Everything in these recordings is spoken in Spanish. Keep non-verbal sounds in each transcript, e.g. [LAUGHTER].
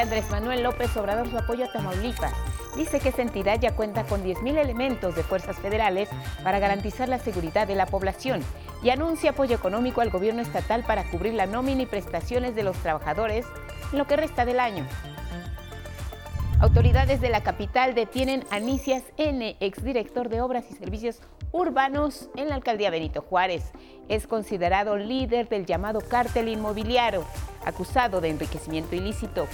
Andrés Manuel López Obrador su apoyo a Tamaulipas. Dice que esta entidad ya cuenta con 10.000 elementos de fuerzas federales para garantizar la seguridad de la población y anuncia apoyo económico al gobierno estatal para cubrir la nómina y prestaciones de los trabajadores en lo que resta del año. Autoridades de la capital detienen a Nicias N., exdirector de Obras y Servicios Urbanos en la alcaldía Benito Juárez. Es considerado líder del llamado cártel inmobiliario, acusado de enriquecimiento ilícito.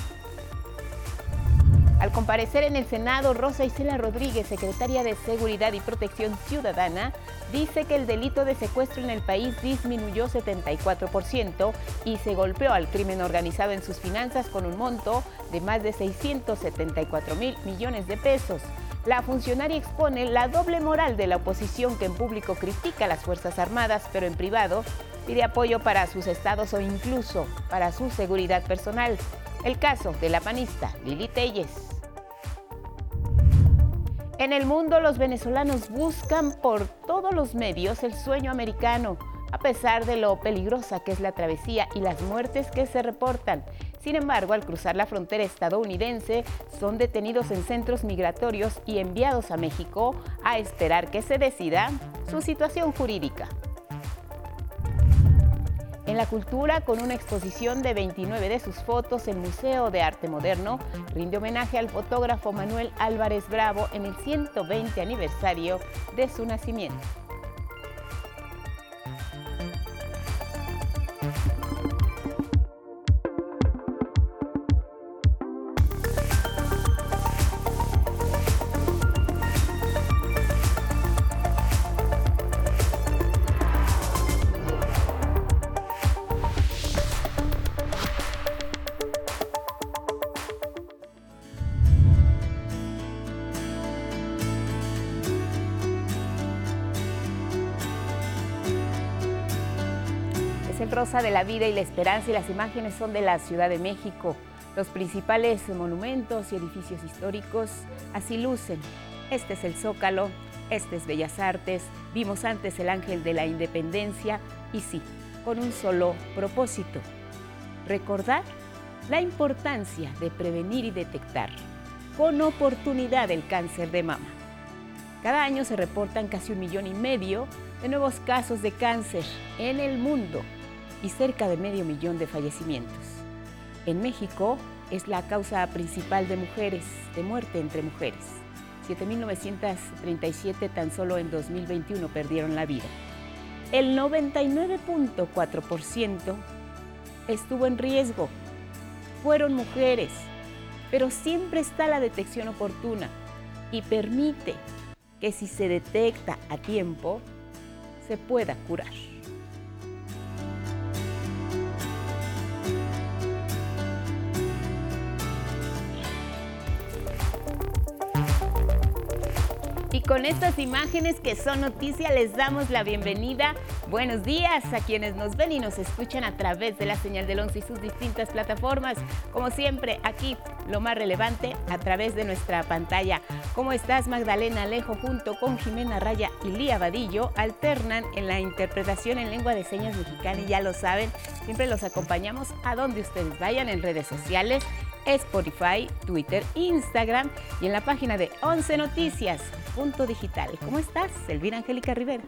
Al comparecer en el Senado, Rosa Isela Rodríguez, secretaria de Seguridad y Protección Ciudadana, dice que el delito de secuestro en el país disminuyó 74% y se golpeó al crimen organizado en sus finanzas con un monto de más de 674 mil millones de pesos. La funcionaria expone la doble moral de la oposición que en público critica a las Fuerzas Armadas, pero en privado pide apoyo para sus estados o incluso para su seguridad personal. El caso de la panista Lili Telles. En el mundo los venezolanos buscan por todos los medios el sueño americano, a pesar de lo peligrosa que es la travesía y las muertes que se reportan. Sin embargo, al cruzar la frontera estadounidense, son detenidos en centros migratorios y enviados a México a esperar que se decida su situación jurídica en la cultura con una exposición de 29 de sus fotos, el Museo de Arte Moderno rinde homenaje al fotógrafo Manuel Álvarez Bravo en el 120 aniversario de su nacimiento. De la Vida y la Esperanza y las imágenes son de la Ciudad de México. Los principales monumentos y edificios históricos así lucen. Este es el Zócalo, este es Bellas Artes, vimos antes el Ángel de la Independencia y sí, con un solo propósito, recordar la importancia de prevenir y detectar con oportunidad el cáncer de mama. Cada año se reportan casi un millón y medio de nuevos casos de cáncer en el mundo y cerca de medio millón de fallecimientos. En México es la causa principal de mujeres, de muerte entre mujeres. 7.937 tan solo en 2021 perdieron la vida. El 99.4% estuvo en riesgo. Fueron mujeres, pero siempre está la detección oportuna y permite que si se detecta a tiempo, se pueda curar. Con estas imágenes que son noticia les damos la bienvenida. Buenos días a quienes nos ven y nos escuchan a través de la señal del 11 y sus distintas plataformas. Como siempre, aquí lo más relevante a través de nuestra pantalla. ¿Cómo estás, Magdalena Alejo? Junto con Jimena Raya y Lía Vadillo, alternan en la interpretación en lengua de señas mexicana y ya lo saben, siempre los acompañamos a donde ustedes vayan en redes sociales Spotify, Twitter, Instagram y en la página de 11 Noticias. Punto digital. ¿Cómo estás, Elvira Angélica Rivera?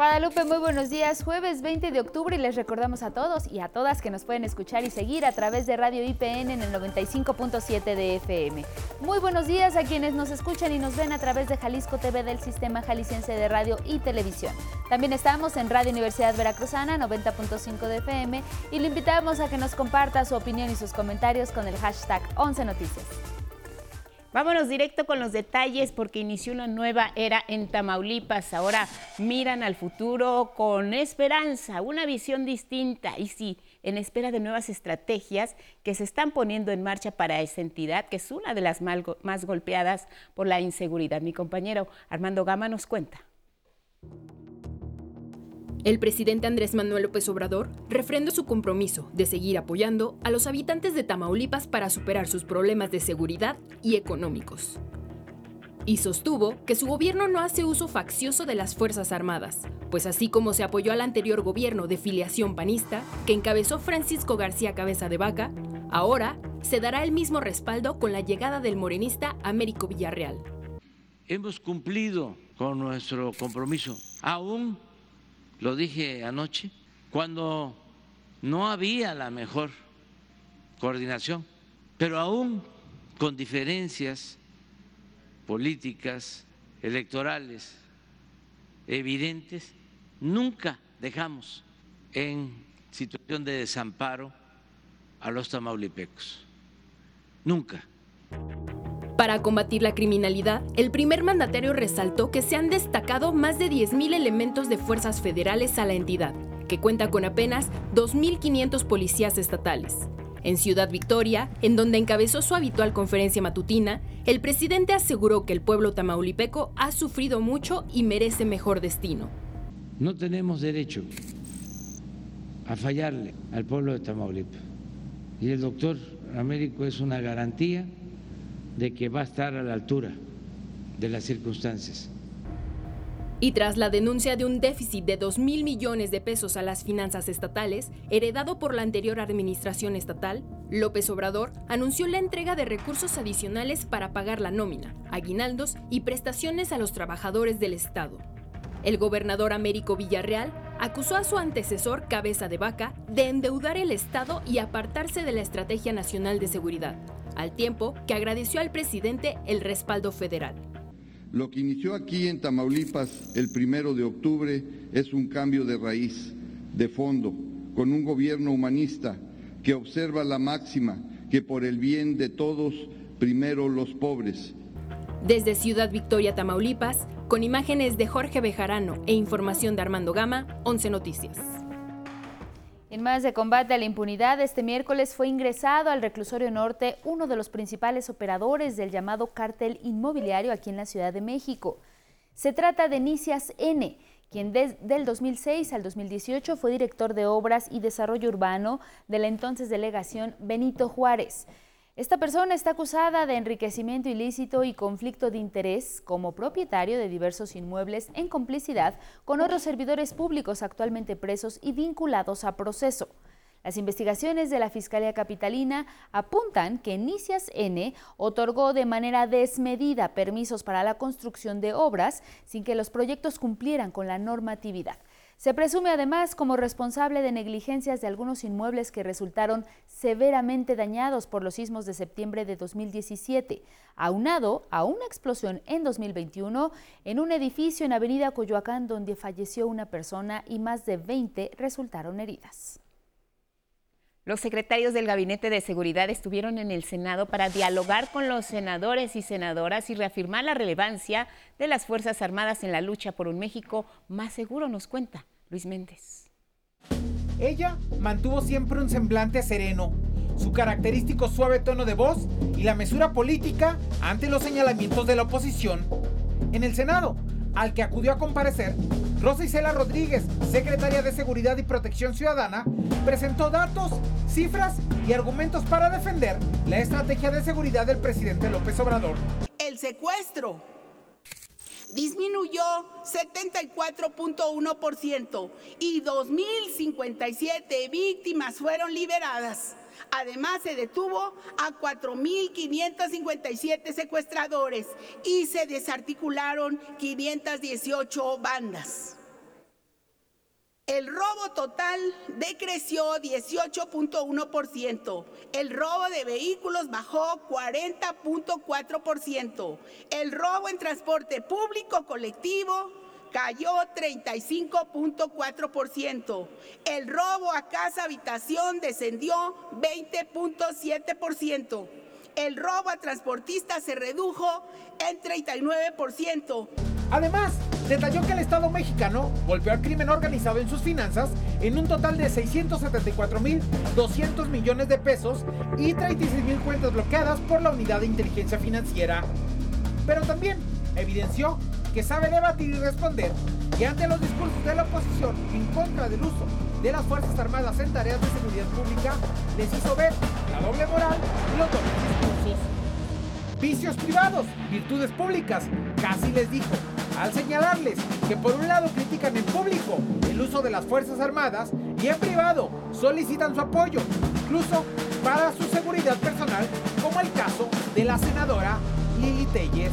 Guadalupe, muy buenos días. Jueves 20 de octubre y les recordamos a todos y a todas que nos pueden escuchar y seguir a través de Radio IPN en el 95.7 de FM. Muy buenos días a quienes nos escuchan y nos ven a través de Jalisco TV del Sistema Jalisciense de Radio y Televisión. También estamos en Radio Universidad Veracruzana 90.5 de FM y le invitamos a que nos comparta su opinión y sus comentarios con el hashtag 11 Noticias. Vámonos directo con los detalles porque inició una nueva era en Tamaulipas. Ahora miran al futuro con esperanza, una visión distinta y sí, en espera de nuevas estrategias que se están poniendo en marcha para esa entidad, que es una de las más golpeadas por la inseguridad. Mi compañero Armando Gama nos cuenta. El presidente Andrés Manuel López Obrador refrendó su compromiso de seguir apoyando a los habitantes de Tamaulipas para superar sus problemas de seguridad y económicos. Y sostuvo que su gobierno no hace uso faccioso de las Fuerzas Armadas, pues así como se apoyó al anterior gobierno de filiación panista, que encabezó Francisco García Cabeza de Vaca, Ahora se dará el mismo respaldo con la llegada del morenista Américo Villarreal. Hemos cumplido con nuestro compromiso. Aún, lo dije anoche, cuando no había la mejor coordinación, pero aún con diferencias políticas, electorales evidentes, nunca dejamos en situación de desamparo a los tamaulipecos. Nunca. Para combatir la criminalidad, el primer mandatario resaltó que se han destacado más de 10.000 elementos de fuerzas federales a la entidad, que cuenta con apenas 2.500 policías estatales. En Ciudad Victoria, en donde encabezó su habitual conferencia matutina, el presidente aseguró que el pueblo tamaulipeco ha sufrido mucho y merece mejor destino. No tenemos derecho a fallarle al pueblo de Tamaulipas. Y el doctor Américo es una garantía de que va a estar a la altura de las circunstancias. Y tras la denuncia de un déficit de 2 mil millones de pesos a las finanzas estatales, heredado por la anterior administración estatal, López Obrador anunció la entrega de recursos adicionales para pagar la nómina, aguinaldos y prestaciones a los trabajadores del Estado. El gobernador Américo Villarreal acusó a su antecesor Cabeza de Vaca de endeudar el Estado y apartarse de la Estrategia Nacional de Seguridad, al tiempo que agradeció al presidente el respaldo federal. Lo que inició aquí en Tamaulipas el primero de octubre es un cambio de raíz, de fondo, con un gobierno humanista que observa la máxima que por el bien de todos, primero los pobres. Desde Ciudad Victoria, Tamaulipas, con imágenes de Jorge Bejarano e información de Armando Gama, 11 Noticias. En más de combate a la impunidad, este miércoles fue ingresado al reclusorio norte uno de los principales operadores del llamado cártel inmobiliario aquí en la Ciudad de México. Se trata de Nicias N., quien desde el 2006 al 2018 fue director de Obras y Desarrollo Urbano de la entonces delegación Benito Juárez. Esta persona está acusada de enriquecimiento ilícito y conflicto de interés como propietario de diversos inmuebles en complicidad con otros servidores públicos actualmente presos y vinculados a proceso. Las investigaciones de la Fiscalía Capitalina apuntan que Nicias N otorgó de manera desmedida permisos para la construcción de obras sin que los proyectos cumplieran con la normatividad. Se presume además como responsable de negligencias de algunos inmuebles que resultaron severamente dañados por los sismos de septiembre de 2017, aunado a una explosión en 2021 en un edificio en Avenida Coyoacán donde falleció una persona y más de 20 resultaron heridas. Los secretarios del Gabinete de Seguridad estuvieron en el Senado para dialogar con los senadores y senadoras y reafirmar la relevancia de las Fuerzas Armadas en la lucha por un México más seguro, nos cuenta Luis Méndez. Ella mantuvo siempre un semblante sereno, su característico suave tono de voz y la mesura política ante los señalamientos de la oposición. En el Senado, al que acudió a comparecer, Rosa Isela Rodríguez, secretaria de Seguridad y Protección Ciudadana, presentó datos, cifras y argumentos para defender la estrategia de seguridad del presidente López Obrador. El secuestro disminuyó 74.1% y 2.057 víctimas fueron liberadas. Además, se detuvo a 4.557 secuestradores y se desarticularon 518 bandas. El robo total decreció 18.1%. El robo de vehículos bajó 40.4%. El robo en transporte público colectivo cayó 35.4%. El robo a casa habitación descendió 20.7%. El robo a transportistas se redujo en 39%. Además, detalló que el Estado mexicano golpeó al crimen organizado en sus finanzas en un total de 674.200 millones de pesos y 36.000 cuentas bloqueadas por la Unidad de Inteligencia Financiera. Pero también evidenció que sabe debatir y responder y ante los discursos de la oposición en contra del uso de las Fuerzas Armadas en tareas de seguridad pública, les hizo ver la doble moral y los dobles discursos. Vicios privados, virtudes públicas, casi les dijo, al señalarles que por un lado critican en público el uso de las Fuerzas Armadas y en privado solicitan su apoyo, incluso para su seguridad personal, como el caso de la senadora Lili Telles.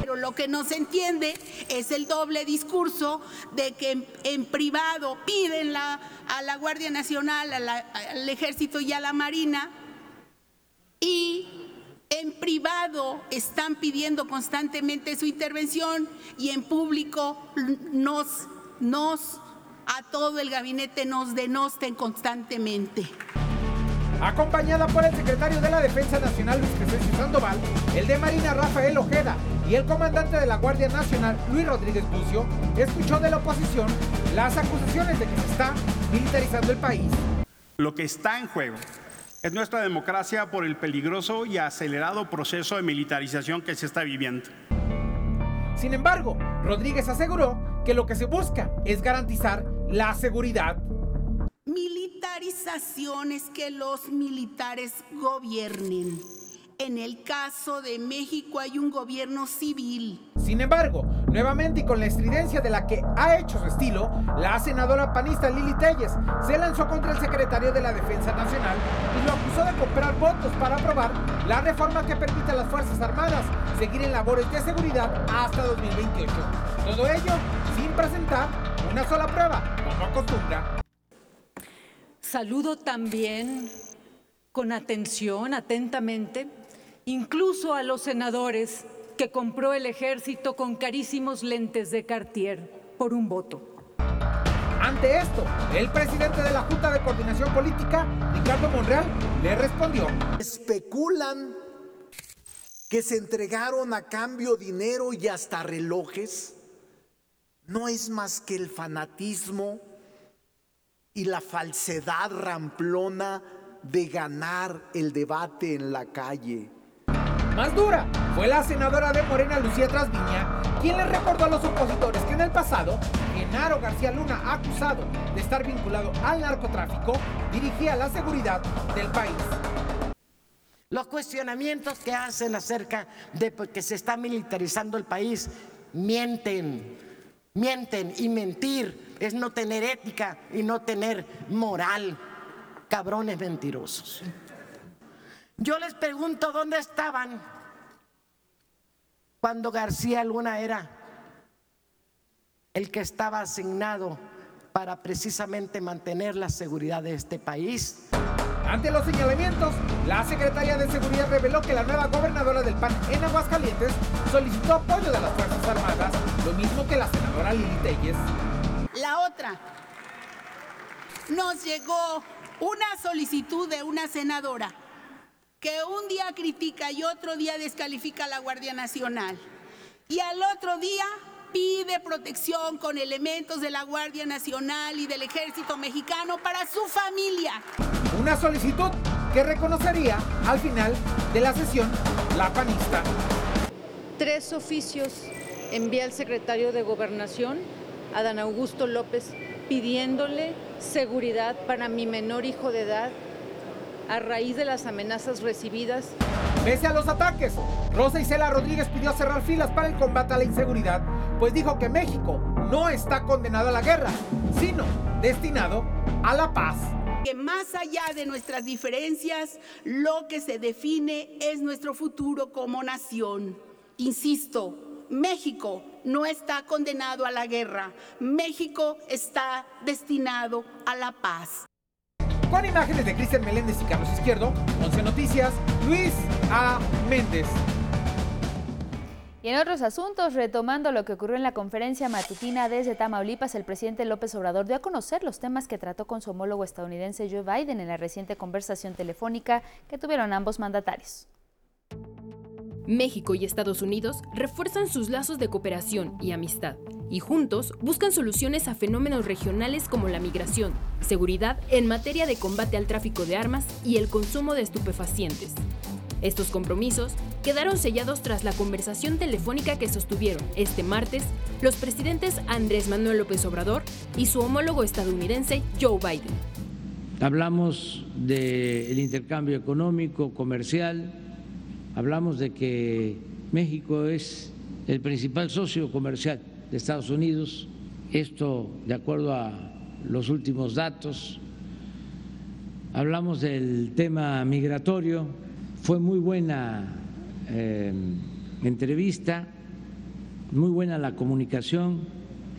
Pero lo que no se entiende es el doble discurso de que en, privado piden la, a la Guardia Nacional, al Ejército y a la Marina y en privado están pidiendo constantemente su intervención y en público nos, nos, a todo el gabinete nos denosten constantemente. Acompañada por el secretario de la Defensa Nacional Luis Crescencio Sandoval, el de Marina Rafael Ojeda y el comandante de la Guardia Nacional Luis Rodríguez Bucio, escuchó de la oposición las acusaciones de que se está militarizando el país. Lo que está en juego es nuestra democracia por el peligroso y acelerado proceso de militarización que se está viviendo. Sin embargo, Rodríguez aseguró que lo que se busca es garantizar la seguridad. Militarización es que los militares gobiernen en el caso de México hay un gobierno civil. Sin embargo, nuevamente y con la estridencia de la que ha hecho su estilo, la senadora panista Lili Telles se lanzó contra el secretario de la Defensa Nacional y lo acusó de comprar votos para aprobar la reforma que permite a las Fuerzas Armadas seguir en labores de seguridad hasta 2028. Todo ello sin presentar una sola prueba, como acostumbra. Saludo también con atención, atentamente, incluso a los senadores que compró el ejército con carísimos lentes de Cartier por un voto. Ante esto, el presidente de la Junta de Coordinación Política, Ricardo Monreal, le respondió. Especulan que se entregaron a cambio dinero y hasta relojes. No es más que el fanatismo y la falsedad ramplona de ganar el debate en la calle. Más dura fue la senadora de Morena, Lucía Trasviña, quien le recordó a los opositores que en el pasado, Genaro García Luna, acusado de estar vinculado al narcotráfico, dirigía la seguridad del país. Los cuestionamientos que hacen acerca de pues, que se está militarizando el país mienten, mienten y mentir es no tener ética y no tener moral, cabrones mentirosos. Yo les pregunto dónde estaban cuando García Luna era el que estaba asignado para precisamente mantener la seguridad de este país. Ante los señalamientos, la Secretaría de Seguridad reveló que la nueva gobernadora del PAN en Aguascalientes solicitó apoyo de las Fuerzas Armadas, lo mismo que la senadora Lili Telles. La otra, nos llegó una solicitud de una senadora que un día critica y otro día descalifica a la Guardia Nacional. Y al otro día pide protección con elementos de la Guardia Nacional y del Ejército Mexicano para su familia. Una solicitud que reconocería al final de la sesión la panista. Tres oficios envía el secretario de Gobernación, Adán Augusto López, pidiéndole seguridad para mi menor hijo de edad a raíz de las amenazas recibidas. Pese a los ataques, Rosa Isela Rodríguez pidió cerrar filas para el combate a la inseguridad, pues dijo que México no está condenado a la guerra, sino destinado a la paz. Que más allá de nuestras diferencias, lo que se define es nuestro futuro como nación. Insisto, México no está condenado a la guerra, México está destinado a la paz. Con imágenes de Cristian Meléndez y Carlos Izquierdo, 11 Noticias, Luis A. Méndez. Y en otros asuntos, retomando lo que ocurrió en la conferencia matutina desde Tamaulipas, el presidente López Obrador dio a conocer los temas que trató con su homólogo estadounidense Joe Biden en la reciente conversación telefónica que tuvieron ambos mandatarios. México y Estados Unidos refuerzan sus lazos de cooperación y amistad y juntos buscan soluciones a fenómenos regionales como la migración, seguridad en materia de combate al tráfico de armas y el consumo de estupefacientes. Estos compromisos quedaron sellados tras la conversación telefónica que sostuvieron este martes los presidentes Andrés Manuel López Obrador y su homólogo estadounidense Joe Biden. Hablamos del intercambio económico, comercial, hablamos de que México es el principal socio comercial de Estados Unidos, esto de acuerdo a los últimos datos, hablamos del tema migratorio, fue muy buena eh, entrevista, muy buena la comunicación,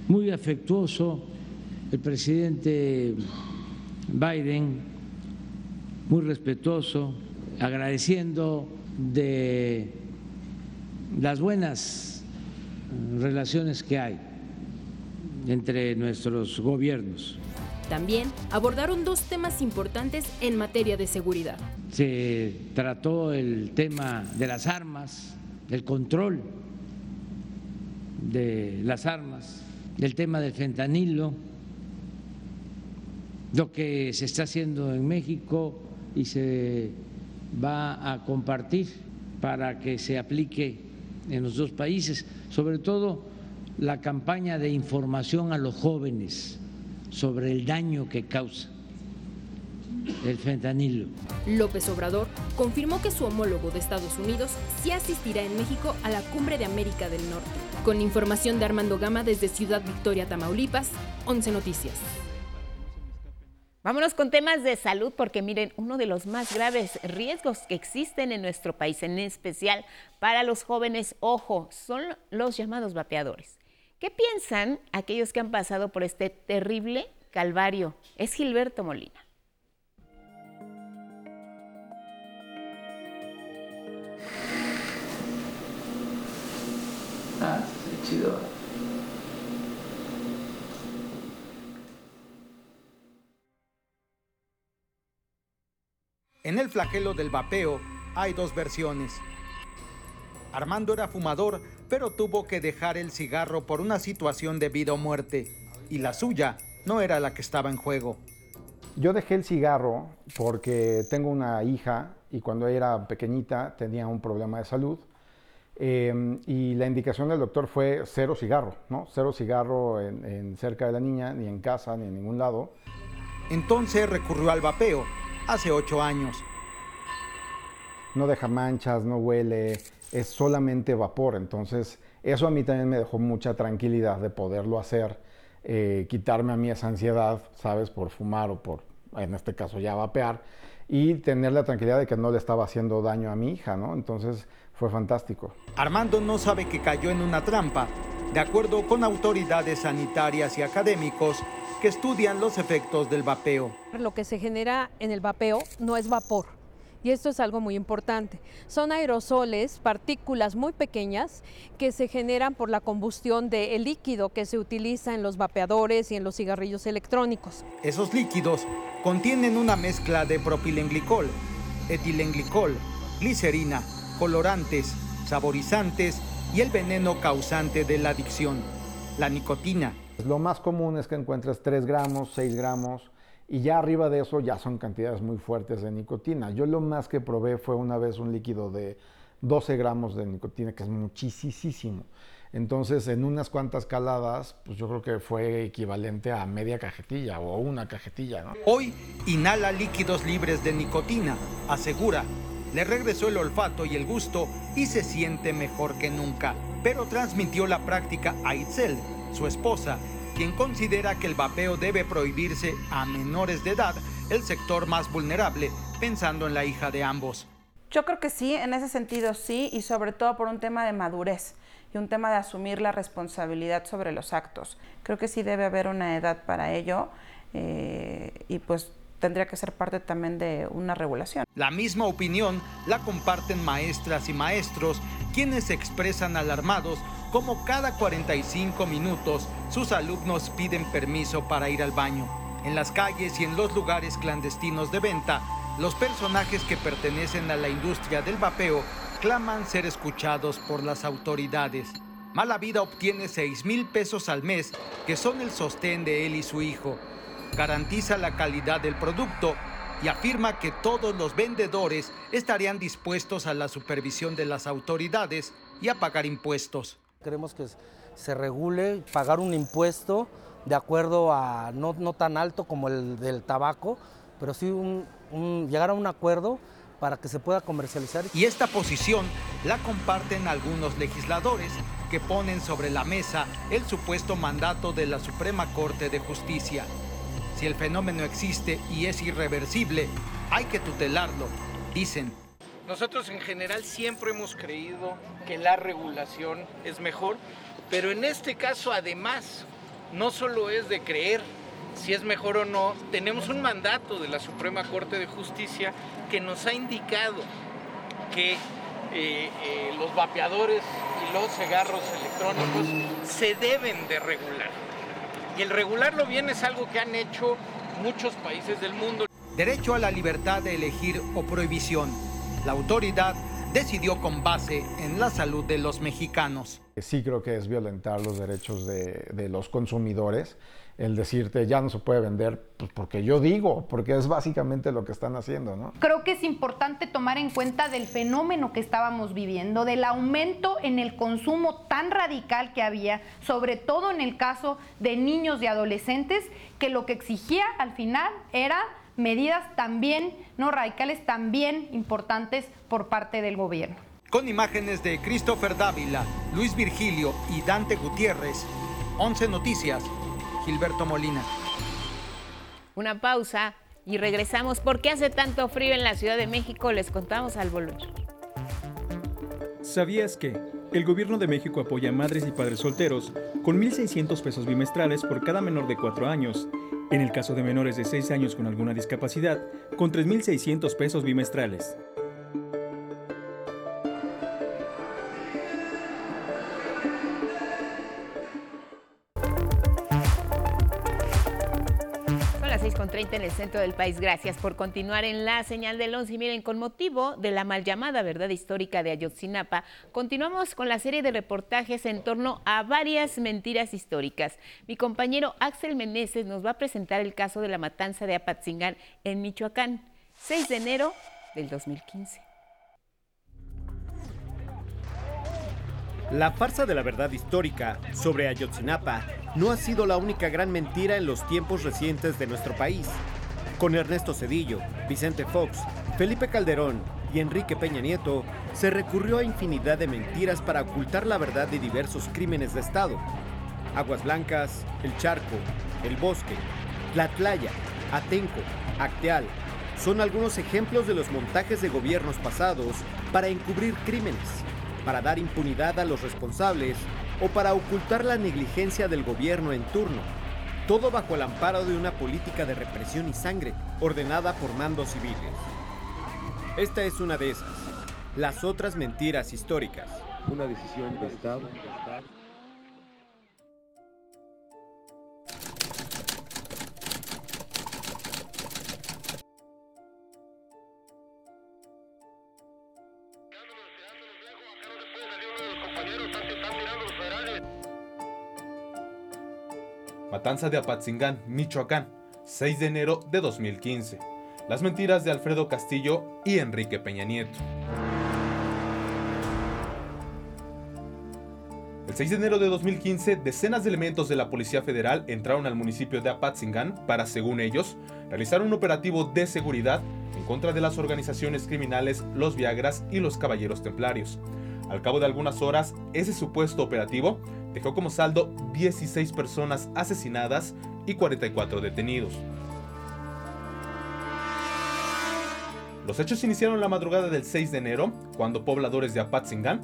muy afectuoso el presidente Biden, muy respetuoso, agradeciendo de las buenas relaciones que hay entre nuestros gobiernos. También abordaron dos temas importantes en materia de seguridad. Se trató el tema de las armas, el control de las armas, el tema del fentanilo, lo que se está haciendo en México y se va a compartir para que se aplique en los dos países, sobre todo la campaña de información a los jóvenes sobre el daño que causa el fentanilo. López Obrador confirmó que su homólogo de Estados Unidos sí asistirá en México a la Cumbre de América del Norte. Con información de Armando Gama desde Ciudad Victoria, Tamaulipas, 11 Noticias. Vámonos con temas de salud porque miren, uno de los más graves riesgos que existen en nuestro país, en especial para los jóvenes, ojo, son los llamados vapeadores. ¿Qué piensan aquellos que han pasado por este terrible calvario? Es Gilberto Molina. Ah, chido. En el flagelo del vapeo hay dos versiones. Armando era fumador, pero tuvo que dejar el cigarro por una situación de vida o muerte, y la suya no era la que estaba en juego. Yo dejé el cigarro porque tengo una hija y cuando era pequeñita tenía un problema de salud eh, y la indicación del doctor fue cero cigarro, ¿no? Cero cigarro en cerca de la niña, ni en casa, ni en ningún lado. Entonces recurrió al vapeo, hace ocho años. No deja manchas, no huele, es solamente vapor. Entonces, eso a mí también me dejó mucha tranquilidad de poderlo hacer, eh, quitarme a mí esa ansiedad, ¿sabes? Por fumar o por, en este caso, ya vapear, y tener la tranquilidad de que no le estaba haciendo daño a mi hija, ¿no? Entonces, fue fantástico. Armando no sabe que cayó en una trampa, de acuerdo con autoridades sanitarias y académicos que estudian los efectos del vapeo. Lo que se genera en el vapeo no es vapor, y esto es algo muy importante. Son aerosoles, partículas muy pequeñas que se generan por la combustión del líquido que se utiliza en los vapeadores y en los cigarrillos electrónicos. Esos líquidos contienen una mezcla de propilenglicol, etilenglicol, glicerina, colorantes, saborizantes y el veneno causante de la adicción, la nicotina. Lo más común es que encuentres 3 gramos, 6 gramos, y ya arriba de eso ya son cantidades muy fuertes de nicotina. Yo lo más que probé fue una vez un líquido de 12 gramos de nicotina, que es muchísimo. Entonces, en unas cuantas caladas, pues yo creo que fue equivalente a media cajetilla o una cajetilla. ¿no? Hoy inhala líquidos libres de nicotina, asegura. Le regresó el olfato y el gusto y se siente mejor que nunca. Pero transmitió la práctica a Itzel, su esposa, quien considera que el vapeo debe prohibirse a menores de edad, el sector más vulnerable, pensando en la hija de ambos. Yo creo que sí, en ese sentido sí, y sobre todo por un tema de madurez y un tema de asumir la responsabilidad sobre los actos. Creo que sí debe haber una edad para ello eh, y pues tendría que ser parte también de una regulación. La misma opinión la comparten maestras y maestros, quienes expresan alarmados como cada 45 minutos sus alumnos piden permiso para ir al baño. En las calles y en los lugares clandestinos de venta, los personajes que pertenecen a la industria del vapeo claman ser escuchados por las autoridades. Mala Vida obtiene 6 mil pesos al mes, que son el sostén de él y su hijo. Garantiza la calidad del producto y afirma que todos los vendedores estarían dispuestos a la supervisión de las autoridades y a pagar impuestos. Queremos que se regule, pagar un impuesto de acuerdo a no, no tan alto como el del tabaco, pero sí llegar a un acuerdo para que se pueda comercializar. Y esta posición la comparten algunos legisladores que ponen sobre la mesa el supuesto mandato de la Suprema Corte de Justicia. Si el fenómeno existe y es irreversible, hay que tutelarlo, dicen. Nosotros en general siempre hemos creído que la regulación es mejor, pero en este caso además no solo es de creer si es mejor o no, tenemos un mandato de la Suprema Corte de Justicia que nos ha indicado que eh, eh, los vapeadores y los cigarros electrónicos se deben de regular. Y el regularlo bien es algo que han hecho muchos países del mundo. Derecho a la libertad de elegir o prohibición. La autoridad decidió con base en la salud de los mexicanos. Sí creo que es violentar los derechos de, de los consumidores el decirte ya no se puede vender, pues porque yo digo, porque es básicamente lo que están haciendo, ¿no? Creo que es importante tomar en cuenta del fenómeno que estábamos viviendo, del aumento en el consumo tan radical que había, sobre todo en el caso de niños y adolescentes, que lo que exigía al final era medidas también, no radicales, también importantes por parte del gobierno. Con imágenes de Christopher Dávila, Luis Virgilio y Dante Gutiérrez, 11 Noticias, Gilberto Molina. Una pausa y regresamos. ¿Por qué hace tanto frío en la Ciudad de México? Les contamos al volumen. ¿Sabías que el gobierno de México apoya a madres y padres solteros con 1.600 pesos bimestrales por cada menor de 4 años? En el caso de menores de 6 años con alguna discapacidad, con 3.600 pesos bimestrales. En el centro del país. Gracias por continuar en la señal del 11. Y miren, con motivo de la mal llamada verdad histórica de Ayotzinapa, continuamos con la serie de reportajes en torno a varias mentiras históricas. Mi compañero Axel Meneses nos va a presentar el caso de la matanza de Apatzingán en Michoacán, 6 de enero del 2015. La farsa de la verdad histórica sobre Ayotzinapa no ha sido la única gran mentira en los tiempos recientes de nuestro país. Con Ernesto Cedillo, Vicente Fox, Felipe Calderón y Enrique Peña Nieto, se recurrió a infinidad de mentiras para ocultar la verdad de diversos crímenes de Estado. Aguas Blancas, El Charco, El Bosque, Tlatlaya, Atenco, Acteal, son algunos ejemplos de los montajes de gobiernos pasados para encubrir crímenes para dar impunidad a los responsables o para ocultar la negligencia del gobierno en turno. Todo bajo el amparo de una política de represión y sangre ordenada por mandos civiles. Esta es una de esas. Las otras mentiras históricas. Una decisión de Estado Matanza de Apatzingán, Michoacán, 6 de enero de 2015. Las mentiras de Alfredo Castillo y Enrique Peña Nieto. El 6 de enero de 2015, decenas de elementos de la Policía Federal entraron al municipio de Apatzingán para, según ellos, realizar un operativo de seguridad en contra de las organizaciones criminales Los Viagras y los Caballeros Templarios. Al cabo de algunas horas, ese supuesto operativo dejó como saldo 16 personas asesinadas y 44 detenidos. Los hechos iniciaron la madrugada del 6 de enero, cuando pobladores de Apatzingán,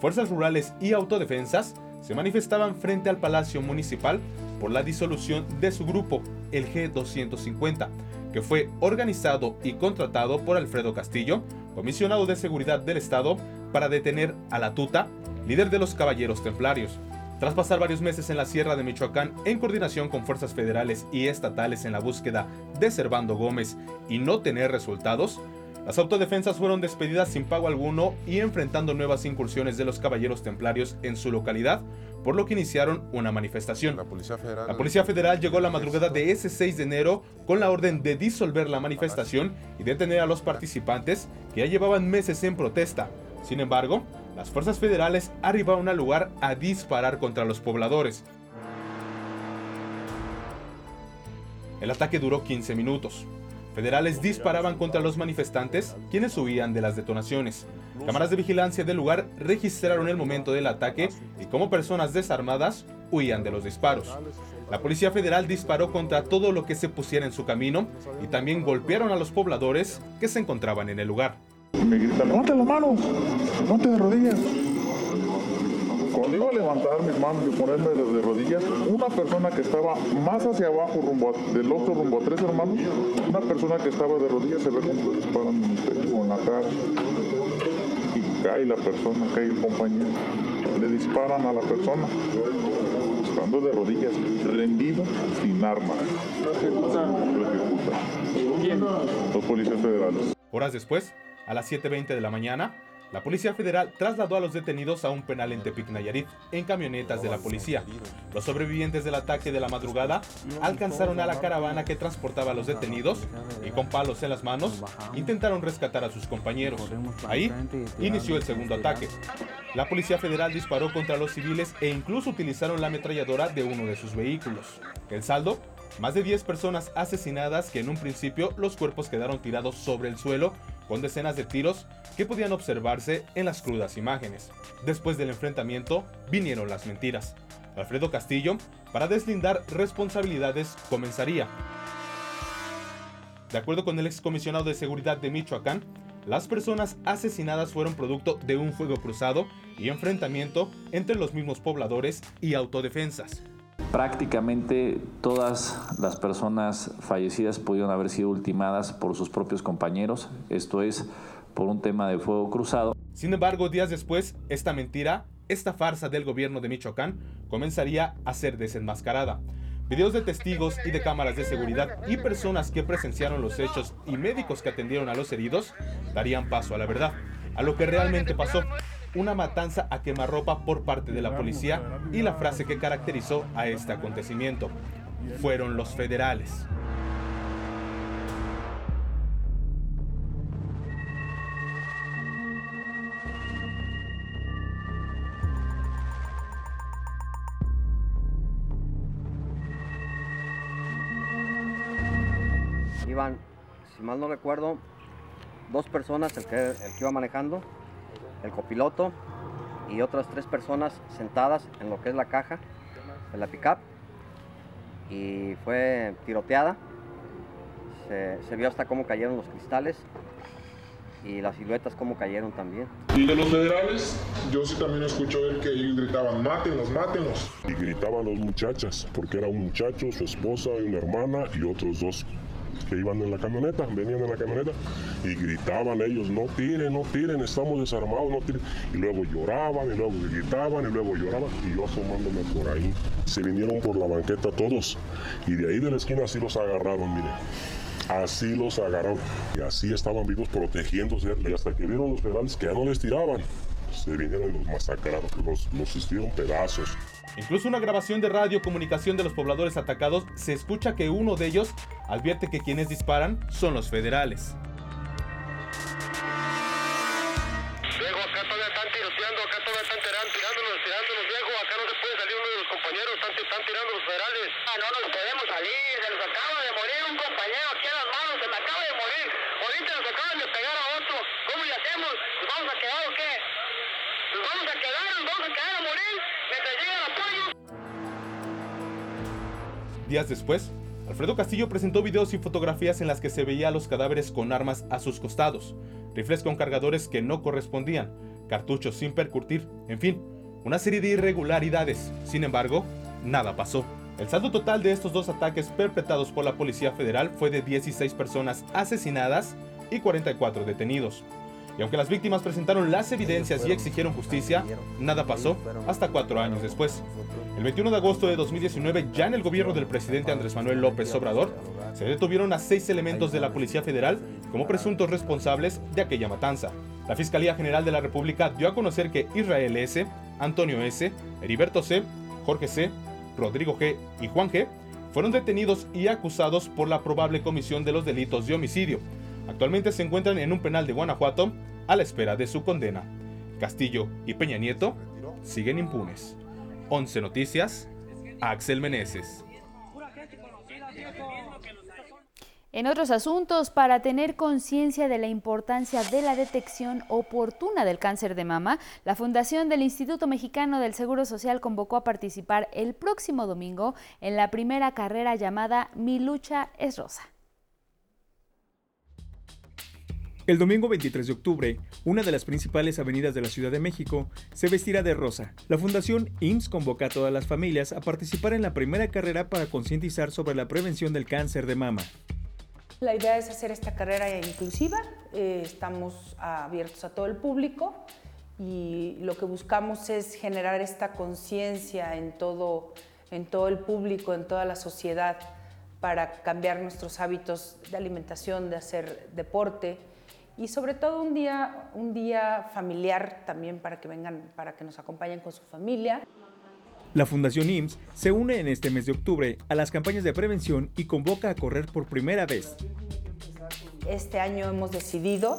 fuerzas rurales y autodefensas se manifestaban frente al Palacio Municipal por la disolución de su grupo, el G250, que fue organizado y contratado por Alfredo Castillo, comisionado de seguridad del Estado, para detener a la tuta, líder de los Caballeros Templarios. Tras pasar varios meses en la Sierra de Michoacán en coordinación con fuerzas federales y estatales en la búsqueda de Servando Gómez y no tener resultados, las autodefensas fueron despedidas sin pago alguno y enfrentando nuevas incursiones de los caballeros templarios en su localidad, por lo que iniciaron una manifestación. La Policía Federal, la Policía Federal llegó la madrugada de ese 6 de enero con la orden de disolver la manifestación y detener a los participantes que ya llevaban meses en protesta. Sin embargo, las fuerzas federales arribaron al lugar a disparar contra los pobladores. El ataque duró 15 minutos. Federales disparaban contra los manifestantes, quienes huían de las detonaciones. Cámaras de vigilancia del lugar registraron el momento del ataque y cómo personas desarmadas huían de los disparos. la Policía Federal disparó contra todo lo que se pusiera en su camino y también golpearon a los pobladores que se encontraban en el lugar. Me gritan, levante la mano, ponte de rodillas. Cuando iba a levantar mis manos y ponerme de, rodillas, una persona que estaba más hacia abajo, rumbo del otro rumbo a tres hermanos, una persona que estaba de rodillas se ve como disparan en el pecho en la cara. Y cae la persona, cae el compañero. Le disparan a la persona, estando de rodillas, rendido, sin arma. Lo ejecutan. Los policías federales. Horas después, a las 7.20 de la mañana, la Policía Federal trasladó a los detenidos a un penal en Tepic Nayarit en camionetas de la policía. Los sobrevivientes del ataque de la madrugada alcanzaron a la caravana que transportaba a los detenidos y con palos en las manos intentaron rescatar a sus compañeros. Ahí inició el segundo ataque. La Policía Federal disparó contra los civiles e incluso utilizaron la ametralladora de uno de sus vehículos. El saldo más de 10 personas asesinadas que en un principio los cuerpos quedaron tirados sobre el suelo con decenas de tiros que podían observarse en las crudas imágenes. Después del enfrentamiento vinieron las mentiras. Alfredo Castillo, para deslindar responsabilidades, comenzaría. De acuerdo con el excomisionado de seguridad de Michoacán, las personas asesinadas fueron producto de un fuego cruzado y enfrentamiento entre los mismos pobladores y autodefensas. Prácticamente todas las personas fallecidas pudieron haber sido ultimadas por sus propios compañeros, esto es, por un tema de fuego cruzado. Sin embargo, días después, esta mentira, esta farsa del gobierno de Michoacán, comenzaría a ser desenmascarada. Videos de testigos y de cámaras de seguridad y personas que presenciaron los hechos y médicos que atendieron a los heridos darían paso a la verdad, a lo que realmente pasó una matanza a quemarropa por parte de la policía y la frase que caracterizó a este acontecimiento. Fueron los federales. Iban, si mal no recuerdo, dos personas, el que, el que iba manejando, el copiloto y otras tres personas sentadas en lo que es la caja de la pickup y fue tiroteada. Se, vio hasta cómo cayeron los cristales y las siluetas cómo cayeron también. Y de los federales, yo sí también escucho ver que ellos gritaban, mátenlos, mátenlos. Y gritaban las muchachas, porque era un muchacho, su esposa y una hermana y otros dos que iban en la camioneta, venían en la camioneta y gritaban ellos, no tiren, no tiren, estamos desarmados, no tiren. Y luego lloraban, y luego gritaban, y luego lloraban, y yo asomándome por ahí. Se vinieron por la banqueta todos, y de ahí de la esquina así los agarraron, mire. Así los agarraron, y así estaban vivos protegiéndose, y hasta que vieron los federales que ya no les tiraban, se vinieron y los masacraron, los, los hicieron pedazos. Incluso una grabación de radio comunicación de los pobladores atacados se escucha que uno de ellos advierte que quienes disparan son los federales. Viejo, acá todavía están tiroteando, acá todavía están tirando, tirándonos, tirándonos, viejo, acá no se puede salir uno de los compañeros, están, están tirando los federales. Ah, no nos podemos salir, se nos acaba de morir un compañero aquí a las manos, se me acaba de morir. Ahorita nos acaban de pegar a otro, ¿cómo le hacemos? ¿Nos vamos a quedar o qué? ¿Nos vamos a quedar? ¿Nos vamos a quedar a morir? Días después, Alfredo Castillo presentó videos y fotografías en las que se veía a los cadáveres con armas a sus costados, rifles con cargadores que no correspondían, cartuchos sin percutir, en fin, una serie de irregularidades. Sin embargo, nada pasó. El saldo total de estos dos ataques perpetrados por la Policía Federal fue de 16 personas asesinadas y 44 detenidos. Y aunque las víctimas presentaron las evidencias y exigieron justicia, nada pasó hasta cuatro años después. El 21 de agosto de 2019, ya en el gobierno del presidente Andrés Manuel López Obrador, se detuvieron a seis elementos de la Policía Federal como presuntos responsables de aquella matanza. La Fiscalía General de la República dio a conocer que Israel S., Antonio S., Heriberto C., Jorge C., Rodrigo G. y Juan G. fueron detenidos y acusados por la probable comisión de los delitos de homicidio, Actualmente se encuentran en un penal de Guanajuato a la espera de su condena. Castillo y Peña Nieto siguen impunes. 11 Noticias, Axel Meneses. En otros asuntos, para tener conciencia de la importancia de la detección oportuna del cáncer de mama, la Fundación del Instituto Mexicano del Seguro Social convocó a participar el próximo domingo en la primera carrera llamada Mi lucha es rosa. El domingo 23 de octubre, una de las principales avenidas de la Ciudad de México se vestirá de rosa. La Fundación IMSS convoca a todas las familias a participar en la primera carrera para concientizar sobre la prevención del cáncer de mama. La idea es hacer esta carrera inclusiva, eh, estamos abiertos a todo el público y lo que buscamos es generar esta conciencia en todo, en todo el público, en toda la sociedad, para cambiar nuestros hábitos de alimentación, de hacer deporte y sobre todo un día, un día familiar también para que vengan, para que nos acompañen con su familia. La Fundación IMSS se une en este mes de octubre a las campañas de prevención y convoca a correr por primera vez. Este año hemos decidido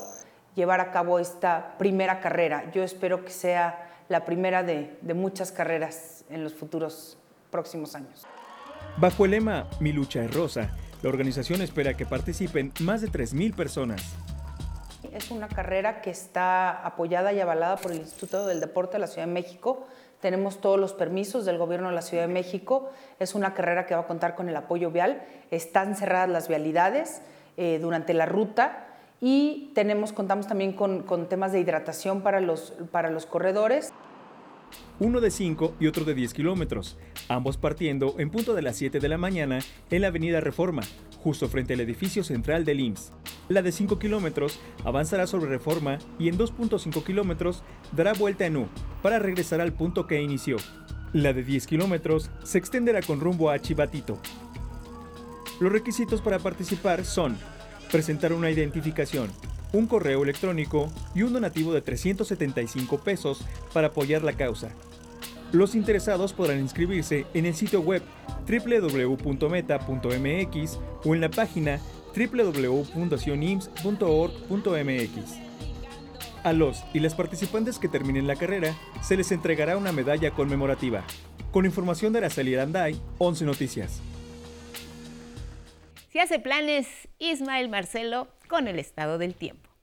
llevar a cabo esta primera carrera. Yo espero que sea la primera de, de muchas carreras en los futuros próximos años. Bajo el lema Mi lucha es rosa, la organización espera que participen más de 3.000 personas. Es una carrera que está apoyada y avalada por el Instituto del Deporte de la Ciudad de México, tenemos todos los permisos del gobierno de la Ciudad de México. Es una carrera que va a contar con el apoyo vial. Están cerradas las vialidades eh, durante la ruta y tenemos, contamos también con, con, temas de hidratación para los, para los corredores. Uno de 5 y otro de 10 kilómetros, ambos partiendo en punto de las 7 de la mañana en la avenida Reforma, justo frente al edificio central del IMSS. La de 5 kilómetros avanzará sobre Reforma y en 2.5 kilómetros dará vuelta en U para regresar al punto que inició. La de 10 kilómetros se extenderá con rumbo a Chivatito. Los requisitos para participar son presentar una identificación, un correo electrónico y un donativo de 375 pesos para apoyar la causa. Los interesados podrán inscribirse en el sitio web www.meta.mx o en la página www.fundacionims.org.mx. A los y las participantes que terminen la carrera se les entregará una medalla conmemorativa. Con información de Araceli Aranday, 11 Noticias. Si hace planes, Ismael Marcelo con el estado del tiempo.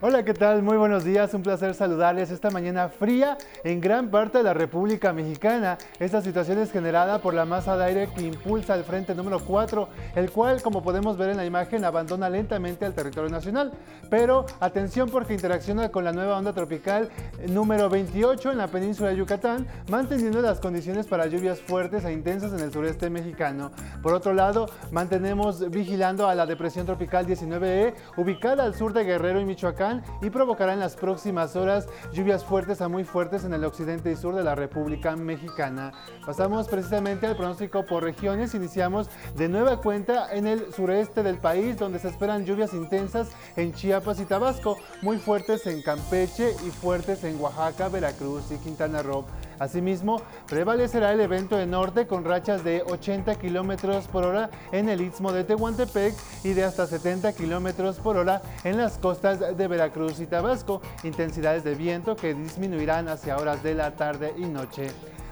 Hola, ¿qué tal? Muy buenos días, un placer saludarles esta mañana fría en gran parte de la República Mexicana. Esta situación es generada por la masa de aire que impulsa el frente número 4, el cual, como podemos ver en la imagen, abandona lentamente al territorio nacional. Pero atención porque interacciona con la nueva onda tropical número 28 en la península de Yucatán, manteniendo las condiciones para lluvias fuertes e intensas en el sureste mexicano. Por otro lado, mantenemos vigilando a la depresión tropical 19E, ubicada al sur de Guerrero y Michoacán, y provocará en las próximas horas lluvias fuertes a muy fuertes en el occidente y sur de la República Mexicana. Pasamos precisamente al pronóstico por regiones. Iniciamos de nueva cuenta en el sureste del país, donde se esperan lluvias intensas en Chiapas y Tabasco, muy fuertes en Campeche y fuertes en Oaxaca, Veracruz y Quintana Roo. Asimismo, prevalecerá el evento de norte con rachas de 80 kilómetros por hora en el istmo de Tehuantepec y de hasta 70 kilómetros por hora en las costas de Veracruz y Tabasco, intensidades de viento que disminuirán hacia horas de la tarde y noche.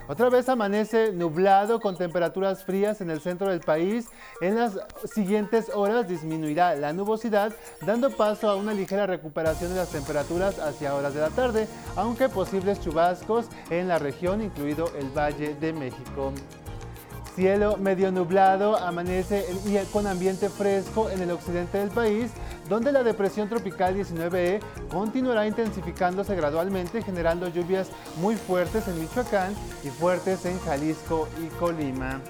Otra vez amanece nublado con temperaturas frías en el centro del país. En las siguientes horas disminuirá la nubosidad, dando paso a una ligera recuperación de las temperaturas hacia horas de la tarde, aunque posibles chubascos en la región, incluido el Valle de México. Cielo medio nublado, amanece y con ambiente fresco en el occidente del país, donde la depresión tropical 19E continuará intensificándose gradualmente, generando lluvias muy fuertes en Michoacán y fuertes en Jalisco y Colima.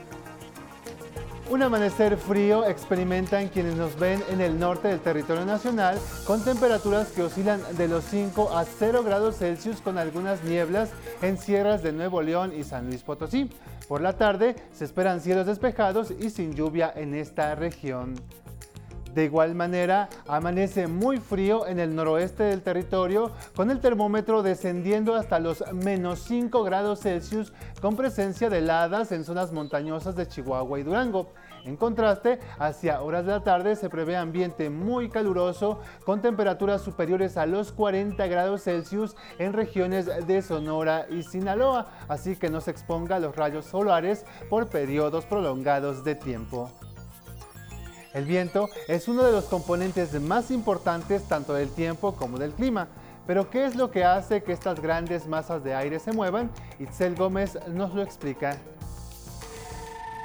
Un amanecer frío experimentan quienes nos ven en el norte del territorio nacional con temperaturas que oscilan de los 5 a 0 grados Celsius con algunas nieblas en sierras de Nuevo León y San Luis Potosí. Por la tarde se esperan cielos despejados y sin lluvia en esta región. De igual manera, amanece muy frío en el noroeste del territorio, con el termómetro descendiendo hasta los menos 5 grados Celsius, con presencia de heladas en zonas montañosas de Chihuahua y Durango. En contraste, hacia horas de la tarde se prevé ambiente muy caluroso con temperaturas superiores a los 40 grados Celsius en regiones de Sonora y Sinaloa, así que no se exponga a los rayos solares por periodos prolongados de tiempo. El viento es uno de los componentes más importantes tanto del tiempo como del clima. Pero ¿qué es lo que hace que estas grandes masas de aire se muevan? Itzel Gómez nos lo explica.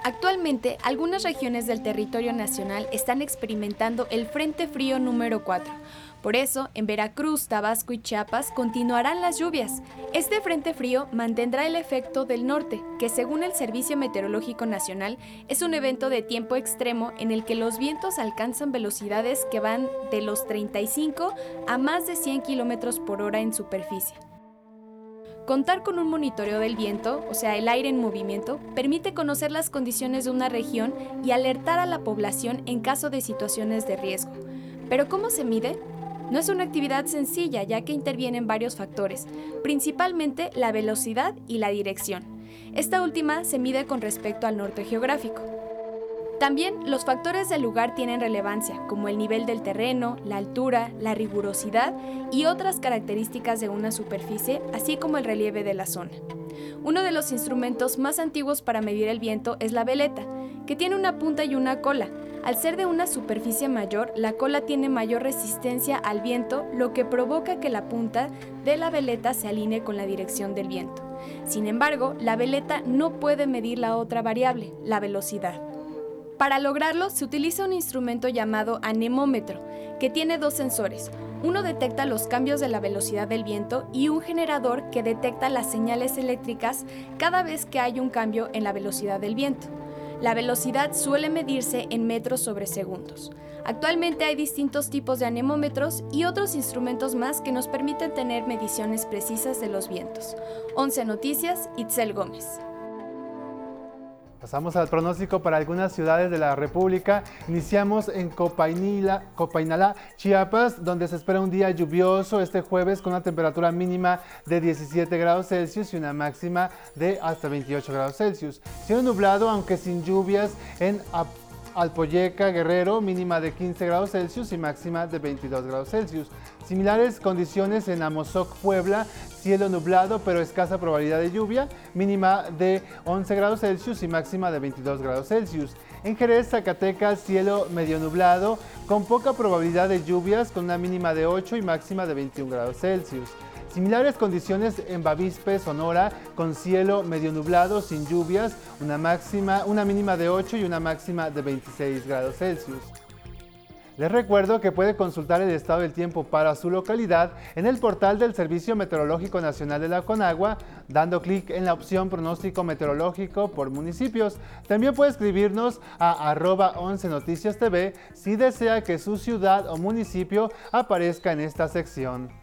Actualmente, algunas regiones del territorio nacional están experimentando el Frente Frío número 4. Por eso, en Veracruz, Tabasco y Chiapas continuarán las lluvias. Este Frente Frío mantendrá el efecto del norte, que según el Servicio Meteorológico Nacional es un evento de tiempo extremo en el que los vientos alcanzan velocidades que van de los 35 a más de 100 km por hora en superficie. Contar con un monitoreo del viento, o sea, el aire en movimiento, permite conocer las condiciones de una región y alertar a la población en caso de situaciones de riesgo. Pero ¿cómo se mide? No es una actividad sencilla ya que intervienen varios factores, principalmente la velocidad y la dirección. Esta última se mide con respecto al norte geográfico. También los factores del lugar tienen relevancia, como el nivel del terreno, la altura, la rigurosidad y otras características de una superficie, así como el relieve de la zona. Uno de los instrumentos más antiguos para medir el viento es la veleta, que tiene una punta y una cola. Al ser de una superficie mayor, la cola tiene mayor resistencia al viento, lo que provoca que la punta de la veleta se alinee con la dirección del viento. Sin embargo, la veleta no puede medir la otra variable, la velocidad. Para lograrlo se utiliza un instrumento llamado anemómetro, que tiene dos sensores. Uno detecta los cambios de la velocidad del viento y un generador que detecta las señales eléctricas cada vez que hay un cambio en la velocidad del viento. La velocidad suele medirse en metros sobre segundos. Actualmente hay distintos tipos de anemómetros y otros instrumentos más que nos permiten tener mediciones precisas de los vientos. 11 Noticias, Itzel Gómez. Pasamos al pronóstico para algunas ciudades de la República. Iniciamos en Copainila, Copainalá, Chiapas, donde se espera un día lluvioso este jueves con una temperatura mínima de 17 grados Celsius y una máxima de hasta 28 grados Celsius. Cielo nublado, aunque sin lluvias, en Alpoyeca, Guerrero, mínima de 15 grados Celsius y máxima de 22 grados Celsius. Similares condiciones en Amozoc, Puebla, cielo nublado pero escasa probabilidad de lluvia, mínima de 11 grados Celsius y máxima de 22 grados Celsius. En Jerez, Zacatecas, cielo medio nublado, con poca probabilidad de lluvias, con una mínima de 8 y máxima de 21 grados Celsius. Similares condiciones en Bavispe, Sonora, con cielo medio nublado, sin lluvias, una, máxima, una mínima de 8 y una máxima de 26 grados Celsius. Les recuerdo que puede consultar el estado del tiempo para su localidad en el portal del Servicio Meteorológico Nacional de la Conagua, dando clic en la opción pronóstico meteorológico por municipios. También puede escribirnos a arroba 11 Noticias TV si desea que su ciudad o municipio aparezca en esta sección.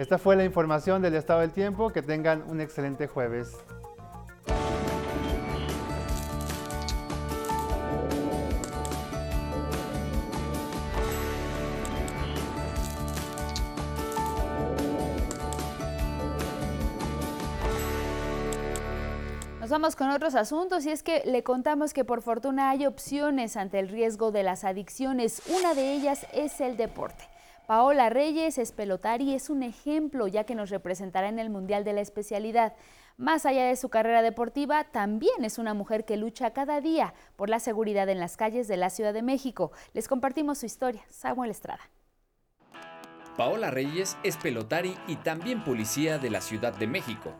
Esta fue la información del estado del tiempo. Que tengan un excelente jueves. Nos vamos con otros asuntos y es que le contamos que por fortuna hay opciones ante el riesgo de las adicciones. Una de ellas es el deporte. Paola Reyes es pelotari y es un ejemplo ya que nos representará en el Mundial de la especialidad. Más allá de su carrera deportiva, también es una mujer que lucha cada día por la seguridad en las calles de la Ciudad de México. Les compartimos su historia. Samuel Estrada. Paola Reyes es pelotari y también policía de la Ciudad de México.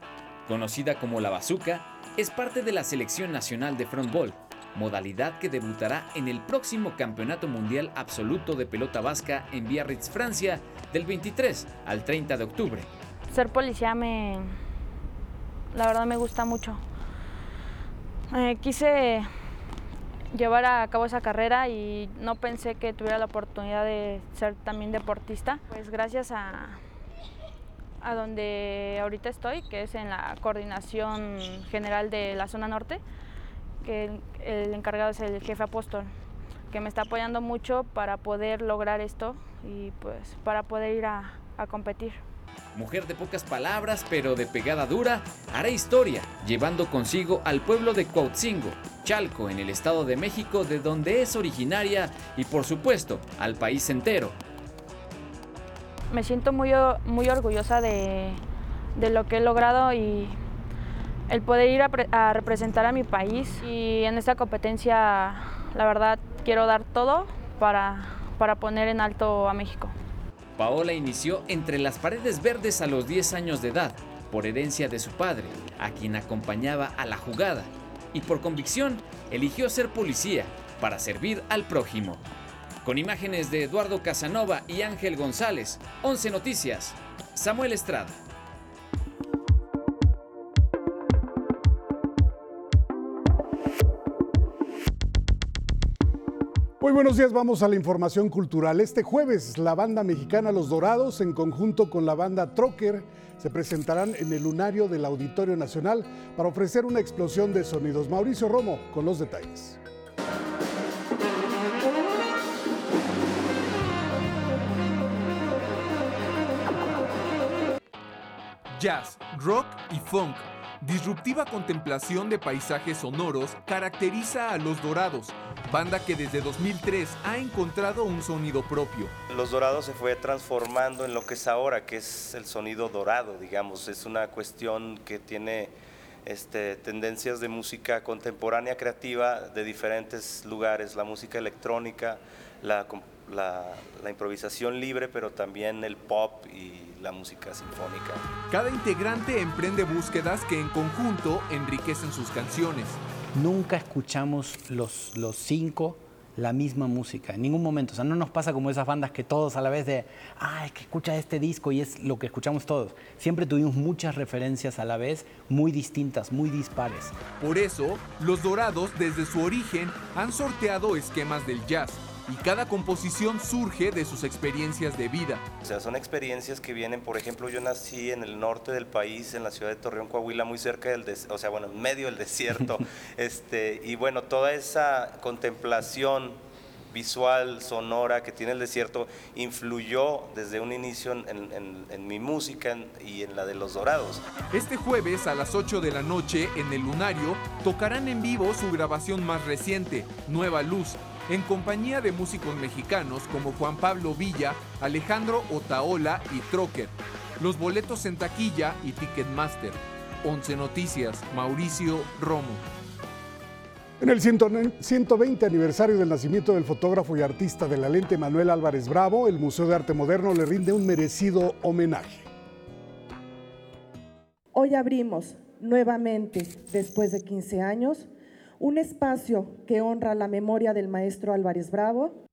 Conocida como La Bazuca, es parte de la selección nacional de frontball modalidad que debutará en el próximo Campeonato Mundial Absoluto de Pelota Vasca en Biarritz, Francia, del 23 al 30 de octubre. Ser policía me... la verdad me gusta mucho. Eh, quise llevar a cabo esa carrera y no pensé que tuviera la oportunidad de ser también deportista. Pues gracias a, a donde ahorita estoy, que es en la coordinación general de la zona norte, que el, encargado es el jefe apóstol. que me está apoyando mucho para poder lograr esto y pues para poder ir a, a competir. Mujer de pocas palabras pero de pegada dura, hará historia, llevando consigo al pueblo de Cuautzingo, Chalco, en el Estado de México, de donde es originaria, y por supuesto, al país entero. Me siento muy, muy orgullosa de, de lo que he logrado y el poder ir a, representar a mi país y en esta competencia la verdad quiero dar todo para, para poner en alto a México. Paola inició entre las paredes verdes a los 10 años de edad, por herencia de su padre, a quien acompañaba a la jugada, y por convicción eligió ser policía para servir al prójimo. Con imágenes de Eduardo Casanova y Ángel González, 11 Noticias, Samuel Estrada. Muy buenos días, vamos a la información cultural. Este jueves la banda mexicana Los Dorados en conjunto con la banda Trocker se presentarán en el lunario del Auditorio Nacional para ofrecer una explosión de sonidos. Mauricio Romo con los detalles. Jazz, rock y funk Disruptiva contemplación de paisajes sonoros caracteriza a Los Dorados, banda que desde 2003 ha encontrado un sonido propio. Los Dorados se fue transformando en lo que es ahora, que es el sonido dorado, digamos. Es una cuestión que tiene este, tendencias de música contemporánea creativa de diferentes lugares, la música electrónica, la, la, la improvisación libre, pero también el pop y la música sinfónica. Cada integrante emprende búsquedas que en conjunto enriquecen sus canciones. Nunca escuchamos los, los cinco la misma música, en ningún momento. O sea, no nos pasa como esas bandas que todos a la vez de, ah, es que escucha este disco y es lo que escuchamos todos. Siempre tuvimos muchas referencias a la vez, muy distintas, muy dispares. Por eso, los Dorados desde su origen han sorteado esquemas del jazz, y cada composición surge de sus experiencias de vida. O sea, son experiencias que vienen, por ejemplo, yo nací en el norte del país, en la ciudad de Torreón, Coahuila, muy cerca del, o sea, bueno, en medio del desierto, [LAUGHS] este, y bueno, toda esa contemplación visual, sonora que tiene el desierto, influyó desde un inicio en, en, en mi música y en la de Los Dorados. Este jueves a las 8 de la noche en el Lunario tocarán en vivo su grabación más reciente, Nueva Luz, en compañía de músicos mexicanos como Juan Pablo Villa, Alejandro Otaola y Trocker. Los boletos en taquilla y Ticketmaster. 11 Noticias, Mauricio Romo. En el 120 aniversario del nacimiento del fotógrafo y artista de la lente Manuel Álvarez Bravo, el Museo de Arte Moderno le rinde un merecido homenaje. Hoy abrimos nuevamente, después de 15 años, un espacio que honra la memoria del maestro Álvarez Bravo.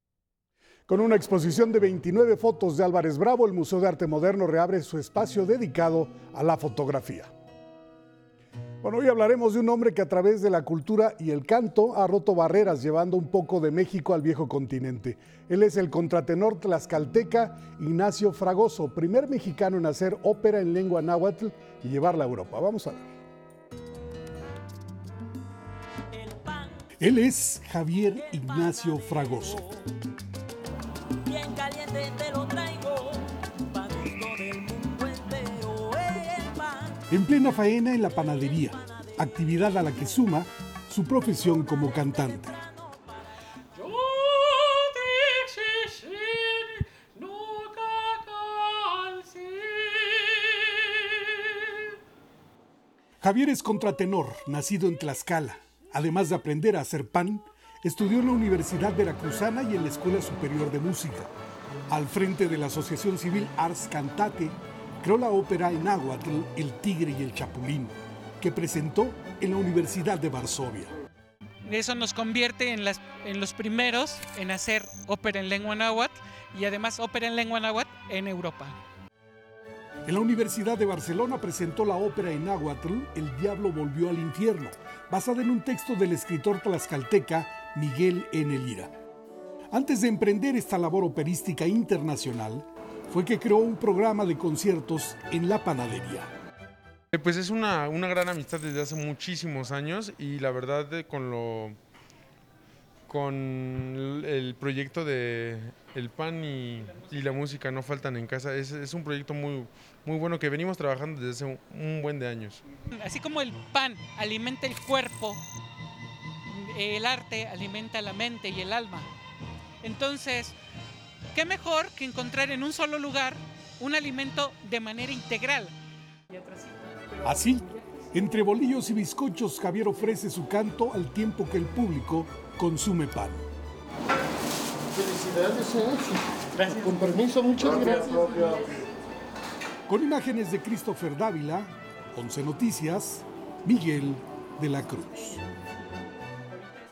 Con una exposición de 29 fotos de Álvarez Bravo, el Museo de Arte Moderno reabre su espacio dedicado a la fotografía. Bueno, hoy hablaremos de un hombre que a través de la cultura y el canto ha roto barreras llevando un poco de México al viejo continente. Él es el contratenor tlaxcalteca Ignacio Fragoso, primer mexicano en hacer ópera en lengua náhuatl y llevarla a Europa. Vamos a ver. Él es Javier Ignacio Fragoso. Bien caliente te lo traigo, pa' gusto del mundo entero, el pan. En plena faena en la panadería, actividad a la que suma su profesión como cantante. Javier es contratenor, nacido en Tlaxcala. Además de aprender a hacer pan, estudió en la Universidad Veracruzana y en la Escuela Superior de Música. Al frente de la Asociación Civil Ars Cantate, creó la ópera en náhuatl El Tigre y el Chapulín, que presentó en la Universidad de Varsovia. Eso nos convierte en, las, en los primeros en hacer ópera en lengua náhuatl y además ópera en lengua náhuatl en Europa. En la Universidad de Barcelona presentó la ópera en náhuatl El Diablo volvió al infierno, basada en un texto del escritor tlaxcalteca Miguel N. Lira. Antes de emprender esta labor operística internacional, fue que creó un programa de conciertos en la panadería. Pues es una, una gran amistad desde hace muchísimos años y la verdad con lo con el el proyecto de El pan y, y la música no faltan en casa. Es, es un proyecto muy, muy bueno que venimos trabajando desde hace un, un buen de años. Así como el pan alimenta el cuerpo, el arte alimenta la mente y el alma. Entonces, ¿qué mejor que encontrar en un solo lugar un alimento de manera integral? Así, entre bolillos y bizcochos, Javier ofrece su canto al tiempo que el público consume pan. Felicidades, Con permiso, muchas gracias. Con imágenes de Christopher Dávila, 11 Noticias, Miguel de la Cruz.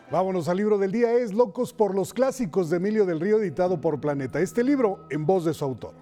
Vámonos al libro del día, es Locos por los Clásicos de Emilio del Río, editado por Planeta. Este libro en voz de su autor.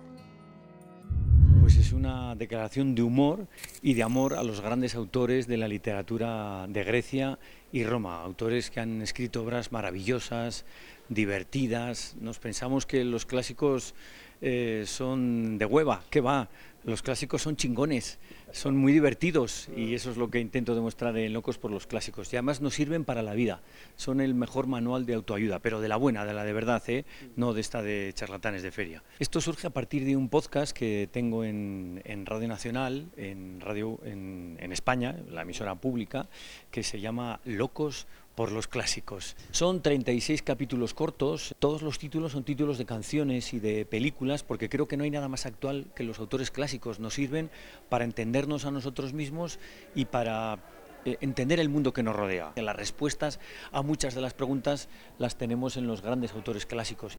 Pues es una declaración de humor y de amor a los grandes autores de la literatura de Grecia y Roma, autores que han escrito obras maravillosas, divertidas. Nos pensamos que los clásicos eh, son de hueva, ¿qué va? Los clásicos son chingones, son muy divertidos y eso es lo que intento demostrar en Locos por los Clásicos. Y además nos sirven para la vida, son el mejor manual de autoayuda, pero de la buena, de la de verdad, ¿eh? no de esta de charlatanes de feria. Esto surge a partir de un podcast que tengo en, Radio Nacional, en, radio, en España, la emisora pública, que se llama Locos por los clásicos. Son 36 capítulos cortos, todos los títulos son títulos de canciones y de películas, porque creo que no hay nada más actual que los autores clásicos. Nos sirven para entendernos a nosotros mismos y para eh, entender el mundo que nos rodea. Las respuestas a muchas de las preguntas las tenemos en los grandes autores clásicos.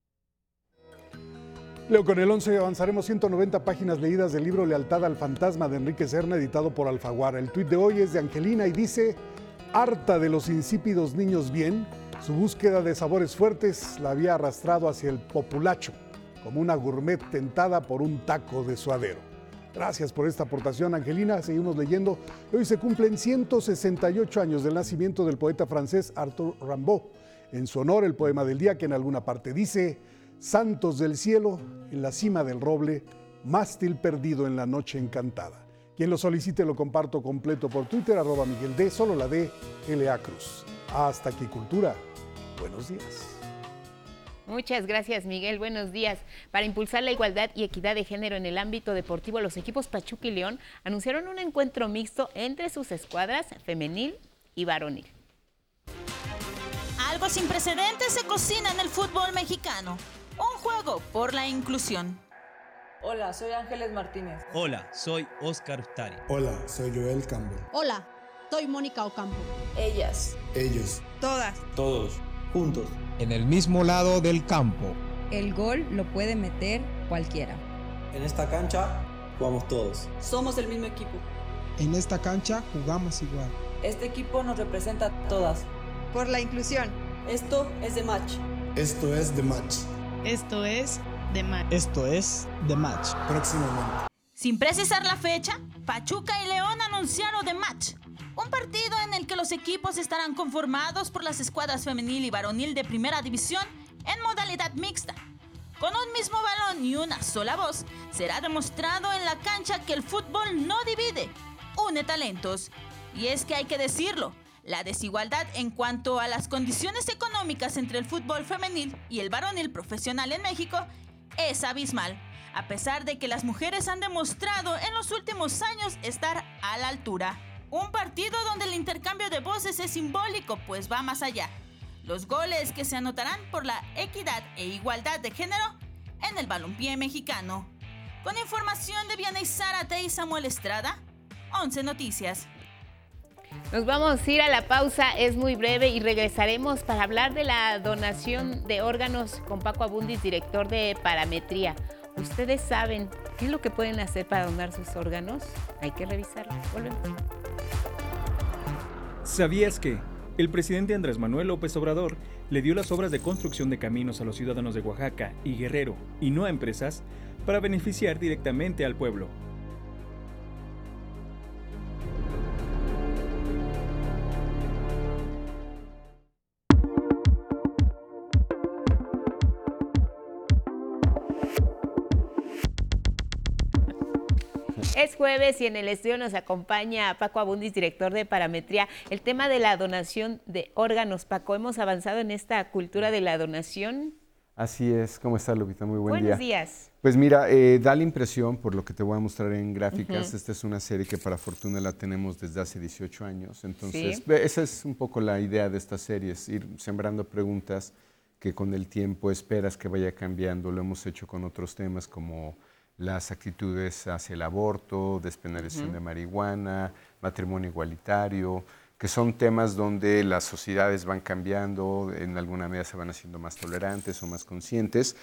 Leo, con el 11 avanzaremos 190 páginas leídas del libro Lealtad al Fantasma de Enrique Serna, editado por Alfaguara. El tuit de hoy es de Angelina y dice, harta de los insípidos niños bien, su búsqueda de sabores fuertes la había arrastrado hacia el populacho, como una gourmet tentada por un taco de suadero. Gracias por esta aportación, Angelina. Seguimos leyendo. Hoy se cumplen 168 años del nacimiento del poeta francés Arthur Rimbaud. En su honor, el poema del día que en alguna parte dice, Santos del cielo, en la cima del roble, mástil perdido en la noche encantada. Quien lo solicite lo comparto completo por Twitter, arroba Miguel D, solo la D, LA Cruz. Hasta aquí, Cultura. Buenos días. Muchas gracias, Miguel. Buenos días. Para impulsar la igualdad y equidad de género en el ámbito deportivo, los equipos Pachuca y León anunciaron un encuentro mixto entre sus escuadras femenil y varonil. Algo sin precedentes se cocina en el fútbol mexicano. Un juego por la inclusión. Hola, soy Ángeles Martínez. Hola, soy Oscar Ustari. Hola, soy Joel Campbell. Hola, soy Mónica Ocampo. Ellas. Ellos. Todas. Todos. Juntos. En el mismo lado del campo. El gol lo puede meter cualquiera. En esta cancha jugamos todos. Somos el mismo equipo. En esta cancha jugamos igual. Este equipo nos representa a todas. Por la inclusión. Esto es de match. Esto es de match. Esto es match. Esto es de match. Próximamente. Sin precisar la fecha, Pachuca y León anunciaron The Match, un partido en el que los equipos estarán conformados por las escuadras femenil y varonil de primera división en modalidad mixta. Con un mismo balón y una sola voz, será demostrado en la cancha que el fútbol no divide, une talentos. Y es que hay que decirlo, la desigualdad en cuanto a las condiciones económicas entre el fútbol femenil y el varonil profesional en México es abismal a pesar de que las mujeres han demostrado en los últimos años estar a la altura. Un partido donde el intercambio de voces es simbólico, pues va más allá. Los goles que se anotarán por la equidad e igualdad de género en el balompié mexicano. Con información de Vianey Zárate y Samuel Estrada, 11 Noticias. Nos vamos a ir a la pausa, es muy breve y regresaremos para hablar de la donación de órganos con Paco Abundis, director de Parametría. ¿Ustedes saben qué es lo que pueden hacer para donar sus órganos? Hay que revisarlo. Volvemos. ¿Sabías que el presidente Andrés Manuel López Obrador le dio las obras de construcción de caminos a los ciudadanos de Oaxaca y Guerrero y no a empresas para beneficiar directamente al pueblo? Es jueves y en el estudio nos acompaña Paco Abundis, director de Parametría. El tema de la donación de órganos. Paco, ¿hemos avanzado en esta cultura de la donación? Así es. ¿Cómo estás, Lupita? Muy buen día. Buenos días. Pues mira, eh, da la impresión, por lo que te voy a mostrar en gráficas, esta es una serie que para fortuna la tenemos desde hace 18 años. Entonces, Sí. esa es un poco la idea de esta serie, es ir sembrando preguntas que con el tiempo esperas que vaya cambiando. Lo hemos hecho con otros temas como las actitudes hacia el aborto, despenalización de marihuana, matrimonio igualitario, que son temas donde las sociedades van cambiando, en alguna medida se van haciendo más tolerantes o más conscientes.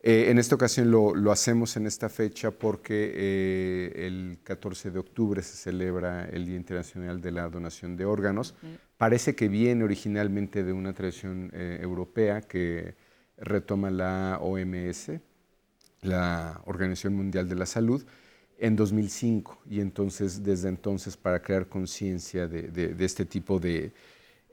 Eh, en esta ocasión lo, lo hacemos en esta fecha porque eh, el 14 de octubre se celebra el Día Internacional de la Donación de Órganos. Parece que viene originalmente de una tradición eh, europea que retoma la OMS, la Organización Mundial de la Salud, en 2005. Y entonces, desde entonces, para crear conciencia de, de- de este tipo de,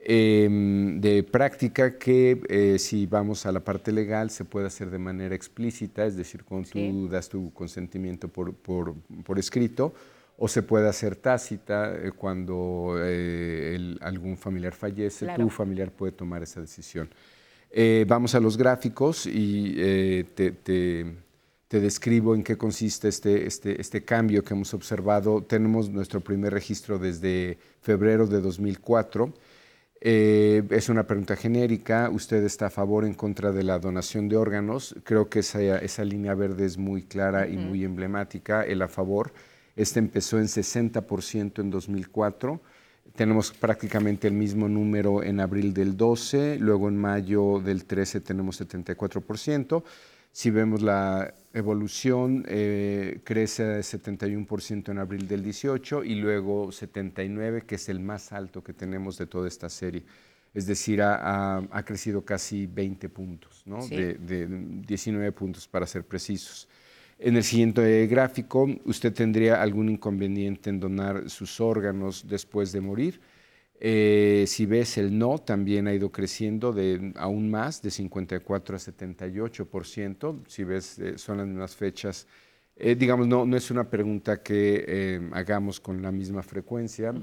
em, de práctica que eh, si vamos a la parte legal se puede hacer de manera explícita, es decir, cuando Sí. tú das tu consentimiento por, por- por escrito, o se puede hacer tácita eh, cuando eh, el- algún familiar fallece, Claro. tu familiar puede tomar esa decisión. Vamos a los gráficos y te, te- te describo en qué consiste este, este, este cambio que hemos observado. Tenemos nuestro primer registro desde febrero de 2004. Eh, es una pregunta genérica. ¿Usted está a favor o en contra de la donación de órganos? Creo que esa, esa línea verde es muy clara y muy emblemática. El a favor. Este empezó en 60% en 2004. Tenemos prácticamente el mismo número en abril del 12, luego en mayo del 13 tenemos 74%. Si vemos la evolución, eh, crece a 71% en abril del 18 y luego 79, que es el más alto que tenemos de toda esta serie. Es decir, ha, ha- ha crecido casi 20 puntos, ¿no? Sí. de, de 19 puntos para ser precisos. En el siguiente gráfico, usted tendría algún inconveniente en donar sus órganos después de morir. Eh, si ves el no, también ha ido creciendo de aún más, de 54 a 78%. Si ves, eh, son las mismas fechas. Eh, digamos, no, no es una pregunta que eh, hagamos con la misma frecuencia,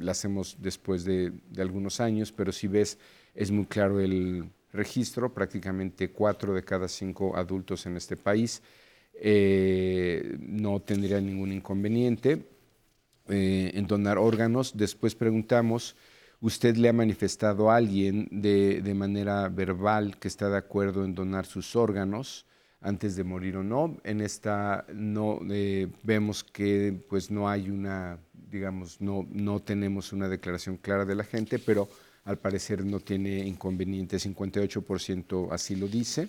la hacemos después de, de algunos años, pero si ves, es muy claro el registro, prácticamente cuatro de cada cinco adultos en este país eh, no tendría ningún inconveniente eh, en donar órganos. Después preguntamos, ¿usted le ha manifestado a alguien de, de manera verbal que está de acuerdo en donar sus órganos antes de morir o no? En esta no eh, vemos que pues no hay una, digamos, no, no tenemos una declaración clara de la gente, pero al parecer no tiene inconveniente, 58% así lo dice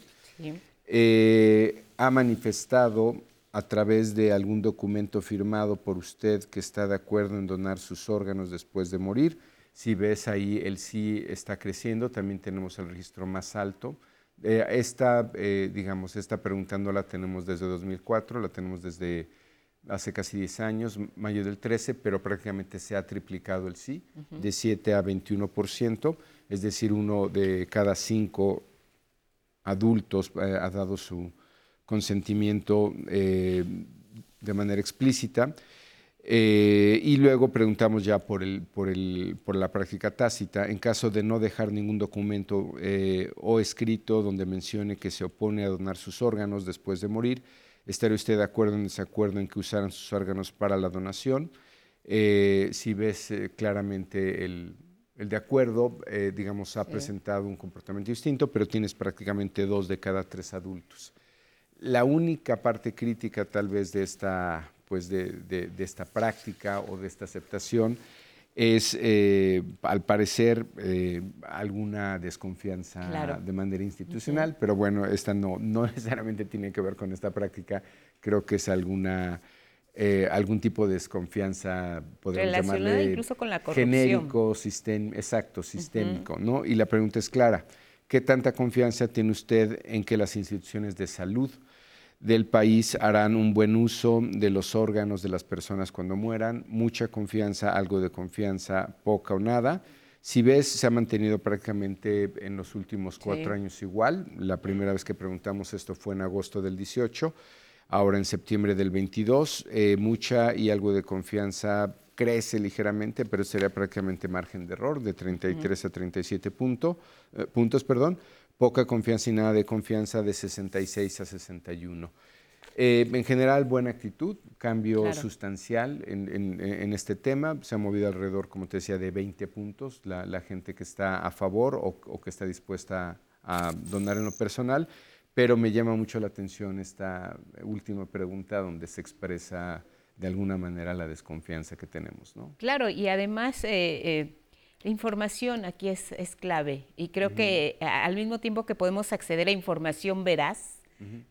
eh, ha manifestado a través de algún documento firmado por usted que está de acuerdo en donar sus órganos después de morir. Si ves ahí, el sí está creciendo, también tenemos el registro más alto. Eh, esta, eh, digamos, esta pregunta no la tenemos desde 2004, la tenemos desde hace casi 10 años, mayo del 13, pero prácticamente se ha triplicado el sí, Ujú. de 7 a 21%, es decir, uno de cada cinco adultos eh, ha dado su consentimiento eh, de manera explícita. Eh, y luego preguntamos ya por, el, por, el, por la práctica tácita, en caso de no dejar ningún documento eh, o escrito donde mencione que se opone a donar sus órganos después de morir, ¿estaría usted de acuerdo o en desacuerdo en que usaran sus órganos para la donación? Eh, si ves claramente el, el de acuerdo, digamos, ha Sí. presentado un comportamiento distinto, pero tienes prácticamente dos de cada tres adultos. La única parte crítica tal vez de esta, pues de, de- de esta práctica o de esta aceptación es, eh, al parecer, eh, alguna desconfianza Claro. de manera institucional, pero bueno, esta no, no [LAUGHS] necesariamente tiene que ver con esta práctica, creo que es alguna... eh, algún tipo de desconfianza, podríamos Relacionada llamarle incluso con la corrupción. genérico, sistem- exacto, sistémico, ¿no? Y la pregunta es clara, ¿qué tanta confianza tiene usted en que las instituciones de salud del país harán un buen uso de los órganos de las personas cuando mueran? Mucha confianza, algo de confianza, poca o nada. Si ves, se ha mantenido prácticamente en los últimos cuatro Sí. años igual. La primera vez que preguntamos esto fue en agosto del 18. ahora en septiembre del 22. Eh, mucha y algo de confianza crece ligeramente, pero sería prácticamente margen de error de 33 a 37 punto, eh, puntos. Perdón. Poca confianza y nada de confianza de 66 a 61. Eh, en general, buena actitud, cambio Claro. sustancial en, en- en este tema. Se ha movido alrededor, como te decía, de 20 puntos la, la gente que está a favor o, o que está dispuesta a donar en lo personal. Pero me llama mucho la atención esta última pregunta donde se expresa de alguna manera la desconfianza que tenemos, ¿no? Claro, y además eh, eh, la información aquí es, es clave. Y creo que al mismo tiempo que podemos acceder a información veraz,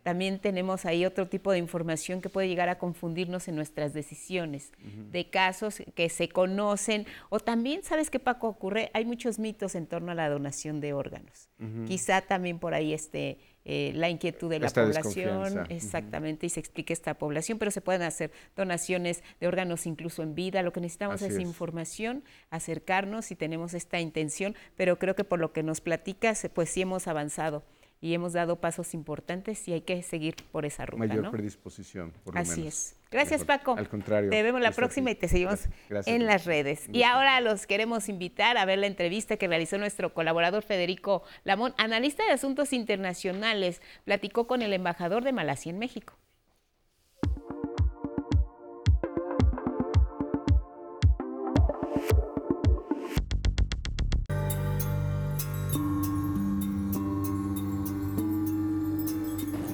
también tenemos ahí otro tipo de información que puede llegar a confundirnos en nuestras decisiones, de casos que se conocen, o también, ¿sabes qué, Paco? Ocurre, hay muchos mitos en torno a la donación de órganos. Quizá también por ahí esté eh, la inquietud de la Esta población, exactamente, y se explique esta población, pero se pueden hacer donaciones de órganos incluso en vida. Lo que necesitamos es es. información, acercarnos si tenemos esta intención, pero creo que por lo que nos platicas, pues sí hemos avanzado y hemos dado pasos importantes y hay que seguir por esa ruta. Mayor ¿no? predisposición, por lo Así menos. es. Gracias, Mejor. Paco. Al contrario. Te vemos la próxima y te seguimos Gracias, en las redes. Y ahora los queremos invitar a ver la entrevista que realizó nuestro colaborador Federico Lamón, analista de asuntos internacionales. Platicó con el embajador de Malasia en México.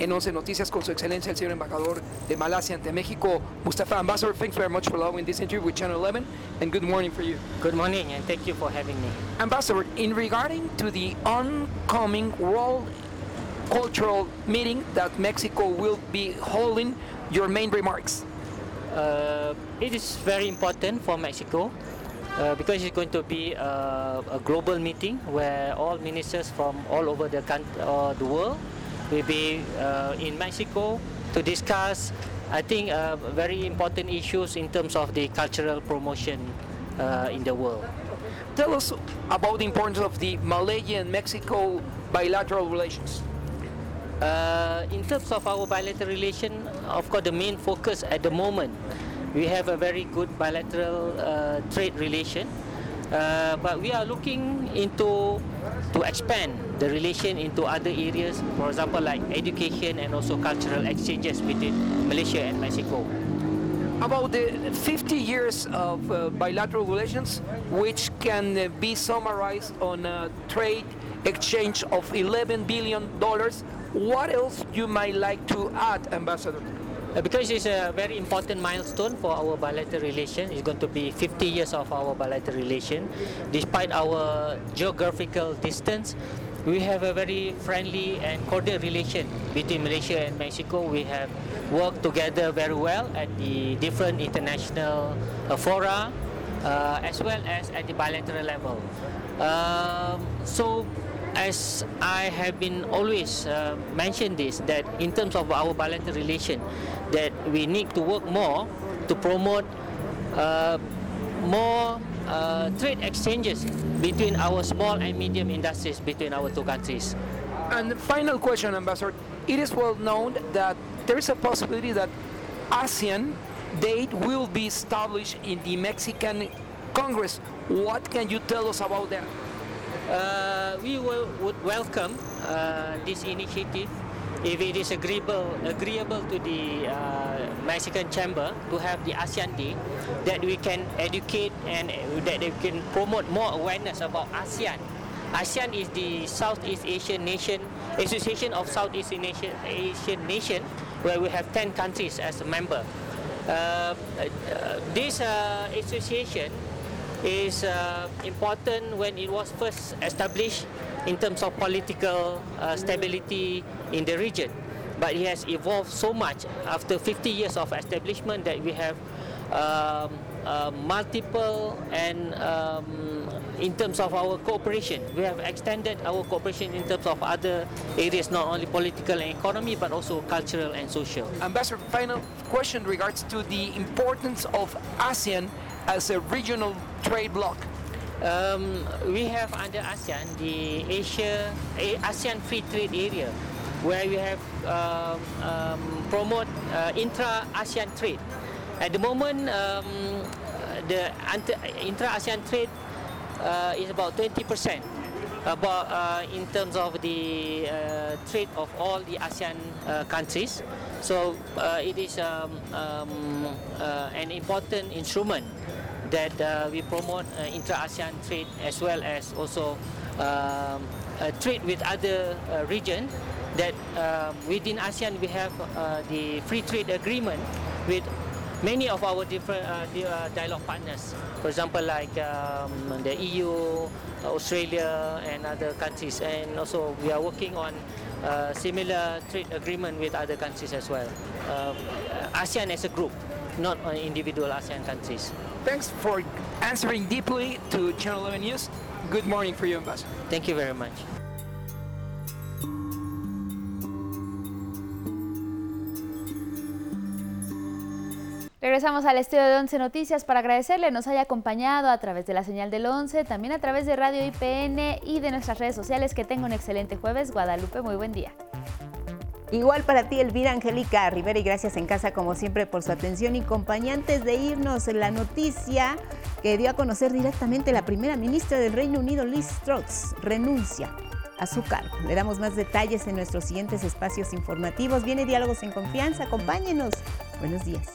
En 11 Noticias con su excelencia el señor embajador de Malasia ante México, Mustafa Ambassador. Thanks very much for allowing this interview with Channel 11 and good morning for you. Good morning and thank you for having me. Ambassador, in regarding to the oncoming World Cultural Meeting that Mexico will be holding, your main remarks. Uh, it is very important for Mexico uh, because it's going to be a, a global meeting where all ministers from all over the country, uh, the world will be uh, in Mexico to discuss, I think, uh, very important issues in terms of the cultural promotion uh, in the world. Tell us about the importance of the Malaysia and Mexico bilateral relations. Uh, in terms of our bilateral relation, of course, the main focus at the moment, we have a very good bilateral uh, trade relation, uh, but we are looking into to expand the relation into other areas, for example, like education and also cultural exchanges between Malaysia and Mexico. About the 50 years of uh, bilateral relations, which can uh, be summarized on a trade exchange of 11 billion dollars. What else you might like to add, Ambassador? Uh, because it's a very important milestone for our bilateral relation. It's going to be 50 years of our bilateral relation. Despite our geographical distance, we have a very friendly and cordial relation between Malaysia and Mexico. We have worked together very well at the different international uh, fora, uh, as well as at the bilateral level. Um, so as I have been always uh, mentioned this that in terms of our bilateral relation that we need to work more to promote uh, more uh, trade exchanges between our small and medium industries between our two countries. And the final question, Ambassador. It is well known that there is a possibility that ASEAN date will be established in the Mexican Congress. What can you tell us about that? Uh, we will, would welcome uh, this initiative if it is agreeable, agreeable to the uh, Mexican Chamber to have the ASEAN Day, that we can educate and uh, that we can promote more awareness about ASEAN. ASEAN is the Southeast Asian nation, Association of Southeast Asian, Asian nation, where we have 10 countries as a member. Uh, uh, this uh, association is uh, important when it was first established in terms of political uh, stability in the region. But it has evolved so much after 50 years of establishment that we have um, uh, multiple and um, in terms of our cooperation, we have extended our cooperation in terms of other areas, not only political and economy, but also cultural and social. Ambassador, final question regards to the importance of ASEAN as a regional trade bloc. Um, we have under ASEAN the Asia ASEAN Free Trade Area, where we have um, um, promote uh, intra-ASEAN trade. At the moment, um, the intra-ASEAN trade uh, is about 20 percent about uh, in terms of the uh, trade of all the ASEAN uh, countries. So uh, it is um, um, uh, an important instrument that uh, we promote intra-ASEAN trade as well as also um, trade with other regions. That um, within ASEAN we have the free trade agreement with many of our different dialogue partners. For example, like um, the EU, Australia, and other countries. And also, we are working on uh, similar trade agreement with other countries as well. Uh, ASEAN as a group, not on individual ASEAN countries. Thanks for answering deeply to Channel 11 News. Good morning for you, Ambassador. Thank you very much. Regresamos al estudio de 11 Noticias para agradecerle nos haya acompañado a través de la señal del 11, también a través de Radio IPN y de nuestras redes sociales. Que tenga un excelente jueves. Guadalupe, muy buen día. Igual para ti, Elvira Angélica Rivera, y gracias en casa, como siempre, por su atención y compañía. Antes de irnos, la noticia que dio a conocer directamente la primera ministra del Reino Unido, Liz Truss, renuncia a su cargo. Le damos más detalles en nuestros siguientes espacios informativos. Viene Diálogos en Confianza. Acompáñenos. Buenos días.